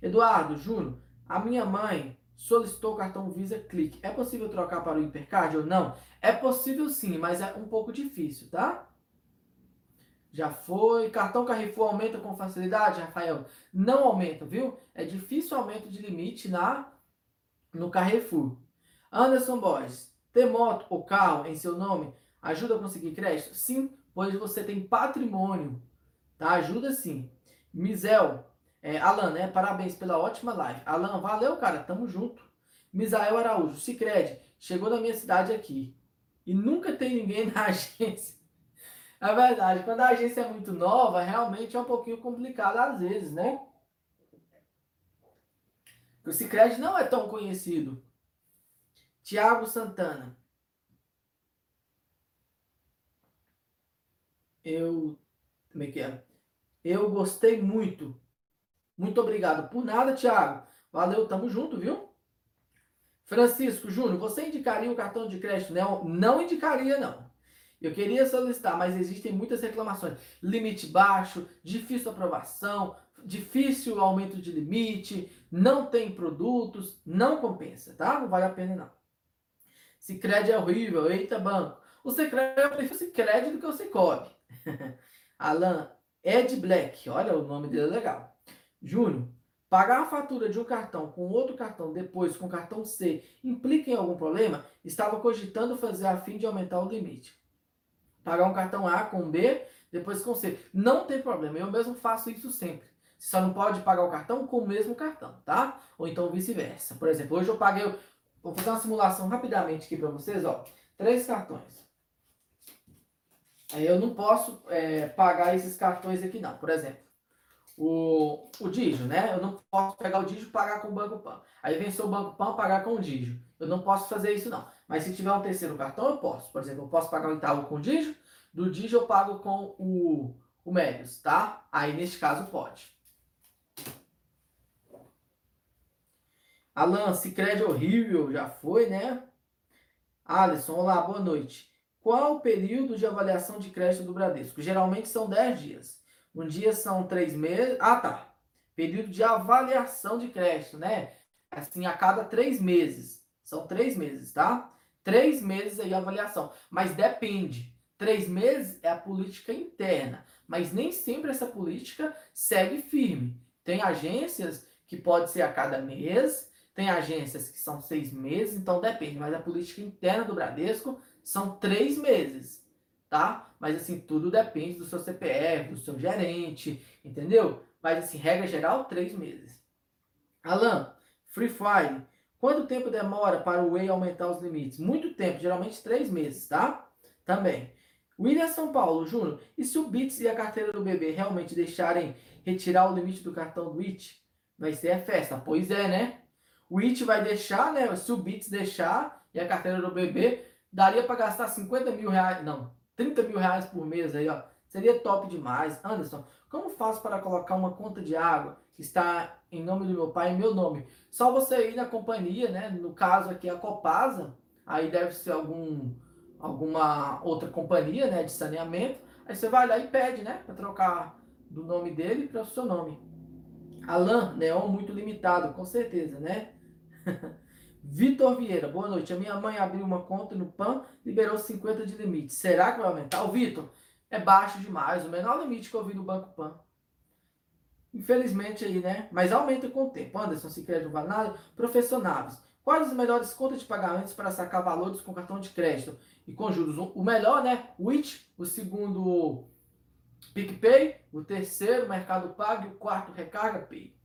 Eduardo, Júnior, a minha mãe solicitou o cartão Visa Clique. É possível trocar para o Hipercard ou não? É possível sim, mas é um pouco difícil, tá? Já foi. Cartão Carrefour aumenta com facilidade, Rafael? Não aumenta, viu? É difícil aumento de limite na no Carrefour. Anderson Borges, ter moto ou carro em seu nome ajuda a conseguir crédito? Sim, pois você tem patrimônio, tá? Ajuda sim. Misel, é, Alan, né? Parabéns pela ótima live. Alan, valeu, cara. Tamo junto. Misael Araújo, Cicred, chegou na minha cidade aqui. E nunca tem ninguém na agência. É verdade, quando a agência é muito nova, realmente é um pouquinho complicado às vezes, né? O Cicred não é tão conhecido. Tiago Santana. Eu. Como é que é? Eu gostei muito. Muito obrigado. Por nada, Tiago. Valeu, tamo junto, viu? Francisco Júnior, você indicaria o cartão de crédito? Não, não indicaria, não. Eu queria solicitar, mas existem muitas reclamações. Limite baixo, difícil aprovação, difícil aumento de limite, não tem produtos, não compensa, tá? Não vale a pena, não. Cicred é horrível, eita banco. O Cicred, eu prefiro Cicred do que o Cicobi. Alan, Ed Black, olha o nome dele é legal. Júnior, pagar a fatura de um cartão com outro cartão depois com cartão C implica em algum problema? Estava cogitando fazer a fim de aumentar o limite. Pagar um cartão A com B, depois com C. Não tem problema, eu mesmo faço isso sempre. Você só não pode pagar o cartão com o mesmo cartão, tá? Ou então vice-versa. Por exemplo, hoje eu paguei. Vou fazer uma simulação rapidamente aqui para vocês, ó. Três cartões. Aí eu não posso é, pagar esses cartões aqui, não. Por exemplo, o, o Digio, né? Eu não posso pegar o Digio e pagar com o Banco Pan. Aí venceu o Banco Pan pagar com o Digio. Eu não posso fazer isso, não. Mas se tiver um terceiro cartão, eu posso. Por exemplo, eu posso pagar o Itaú com o Digio. Do Digio eu pago com o, o Médios, tá? Aí neste caso pode. Alan, Cicred horrível, já foi, né? Alisson, olá, boa noite. Qual o período de avaliação de crédito do Bradesco? Geralmente são 10 dias. Um dia são 3 meses. Ah, tá. Período de avaliação de crédito, né? Assim, a cada 3 meses. São 3 meses, tá? 3 meses aí a avaliação. Mas depende. 3 meses é a política interna. Mas nem sempre essa política segue firme. Tem agências que pode ser a cada mês, tem agências que são seis meses, então depende. Mas a política interna do Bradesco são três meses, tá? Mas assim, tudo depende do seu CPF, do seu gerente, entendeu? Mas assim, regra geral, três meses. Alan, Free Fire. Quanto tempo demora para o Way aumentar os limites? Muito tempo, geralmente três meses, tá? Também. William São Paulo, Júnior, e se o Bits e a carteira do bebê realmente deixarem retirar o limite do cartão do IT? Vai ser a festa. Pois é, né? O IT vai deixar, né? Se o Bits deixar e a carteira do bebê, daria para gastar 50 mil reais, não, 30 mil reais por mês aí, ó. Seria top demais. Anderson, como faço para colocar uma conta de água que está em nome do meu pai e meu nome? Só você ir na companhia, né? No caso aqui a Copasa, aí deve ser algum alguma outra companhia, né, de saneamento. Aí você vai lá e pede, né, para trocar do nome dele para o seu nome. Alan, neon muito limitado, com certeza, né? Vitor Vieira, boa noite. A minha mãe abriu uma conta no PAN, liberou 50 de limite. Será que vai aumentar? O Vitor, é baixo demais. O menor limite que eu vi no Banco PAN. Infelizmente aí, né? Mas aumenta com o tempo. Anderson, se vale nada. Professor Naves, quais as melhores contas de pagamentos para sacar valores com cartão de crédito e com juros? O melhor, né? O o segundo PicPay, o terceiro Mercado Pago e o quarto Recarga Pay.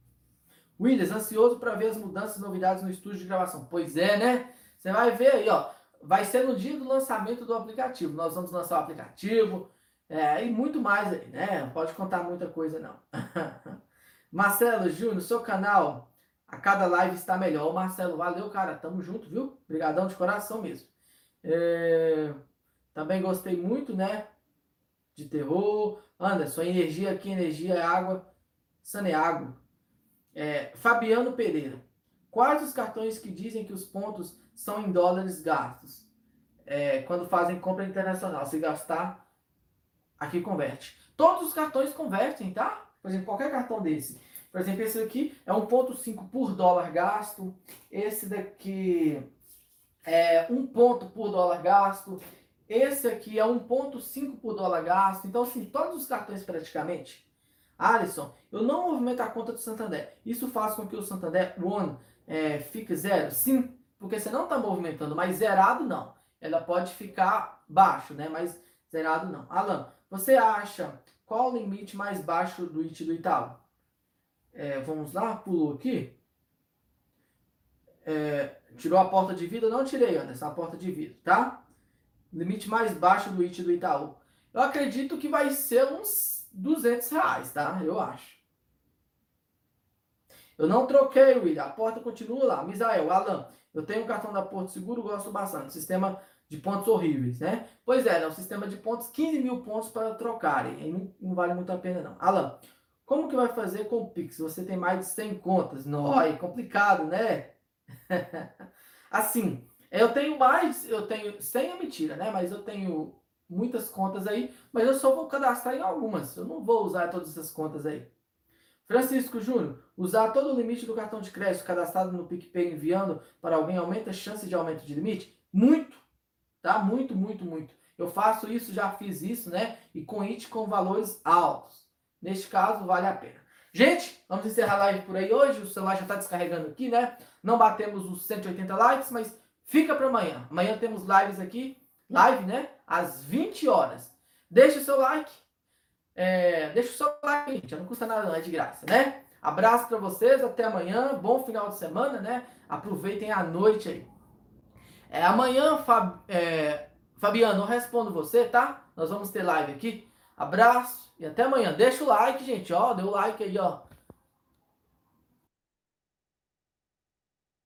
Williams, ansioso para ver as mudanças e novidades no estúdio de gravação. Pois é, né? Você vai ver aí, ó. Vai ser no dia do lançamento do aplicativo. Nós vamos lançar o aplicativo é, e muito mais aí, né? Não pode contar muita coisa, não. Marcelo Júnior, seu canal, a cada live está melhor. Marcelo, valeu, cara. Tamo junto, viu? Obrigadão de coração mesmo. É, também gostei muito, né? De terror. Anderson, energia aqui, energia é água. Saneago. É, Fabiano Pereira. Quais os cartões que dizem que os pontos são em dólares gastos? É, quando fazem compra internacional. Se gastar, aqui converte. Todos os cartões convertem, tá? Por exemplo, qualquer cartão desse Por exemplo, esse aqui é 1,5 por dólar gasto. Esse daqui é 1 ponto por dólar gasto. Esse aqui é 1,5 por dólar gasto. Então, assim, todos os cartões praticamente. Alisson, eu não movimento a conta do Santander. Isso faz com que o Santander One é, fique zero? Sim, porque você não está movimentando, mas zerado não. Ela pode ficar baixo, né? Mas zerado não. Alan, você acha qual o limite mais baixo do IT do Itaú? É, vamos lá, pulou aqui. É, tirou a porta de vida? Não tirei, Anderson, a porta de vida, tá? Limite mais baixo do IT do Itaú. Eu acredito que vai ser uns 200 reais, tá? Eu acho. Eu não troquei, William. A porta continua lá. Misael, Alan, eu tenho um cartão da Porto Seguro, gosto bastante. Sistema de pontos horríveis, né? Pois é, é um sistema de pontos, 15 mil pontos para trocarem. Não, não, vale muito a pena, não. Alan, como que vai fazer com o Pix? Você tem mais de 100 contas. Não, é complicado, né? assim, eu tenho mais, eu tenho, 100 é mentira, né? Mas eu tenho muitas contas aí, mas eu só vou cadastrar em algumas. Eu não vou usar todas essas contas aí. Francisco Júnior, usar todo o limite do cartão de crédito cadastrado no PicPay enviando para alguém aumenta a chance de aumento de limite? Muito, tá? Muito, muito, muito. Eu faço isso, já fiz isso, né? E com IT com valores altos. Neste caso, vale a pena. Gente, vamos encerrar a live por aí hoje. O celular já está descarregando aqui, né? Não batemos os 180 likes, mas fica para amanhã. Amanhã temos lives aqui, live, né? Às 20 horas. Deixa o seu like. É, deixa o seu like, gente. Não custa nada, não, é de graça, né? Abraço para vocês, até amanhã. Bom final de semana, né? Aproveitem a noite aí. É, amanhã, Fab, é, Fabiano, eu respondo você, tá? Nós vamos ter live aqui. Abraço e até amanhã. Deixa o like, gente, ó. Deu like aí, ó.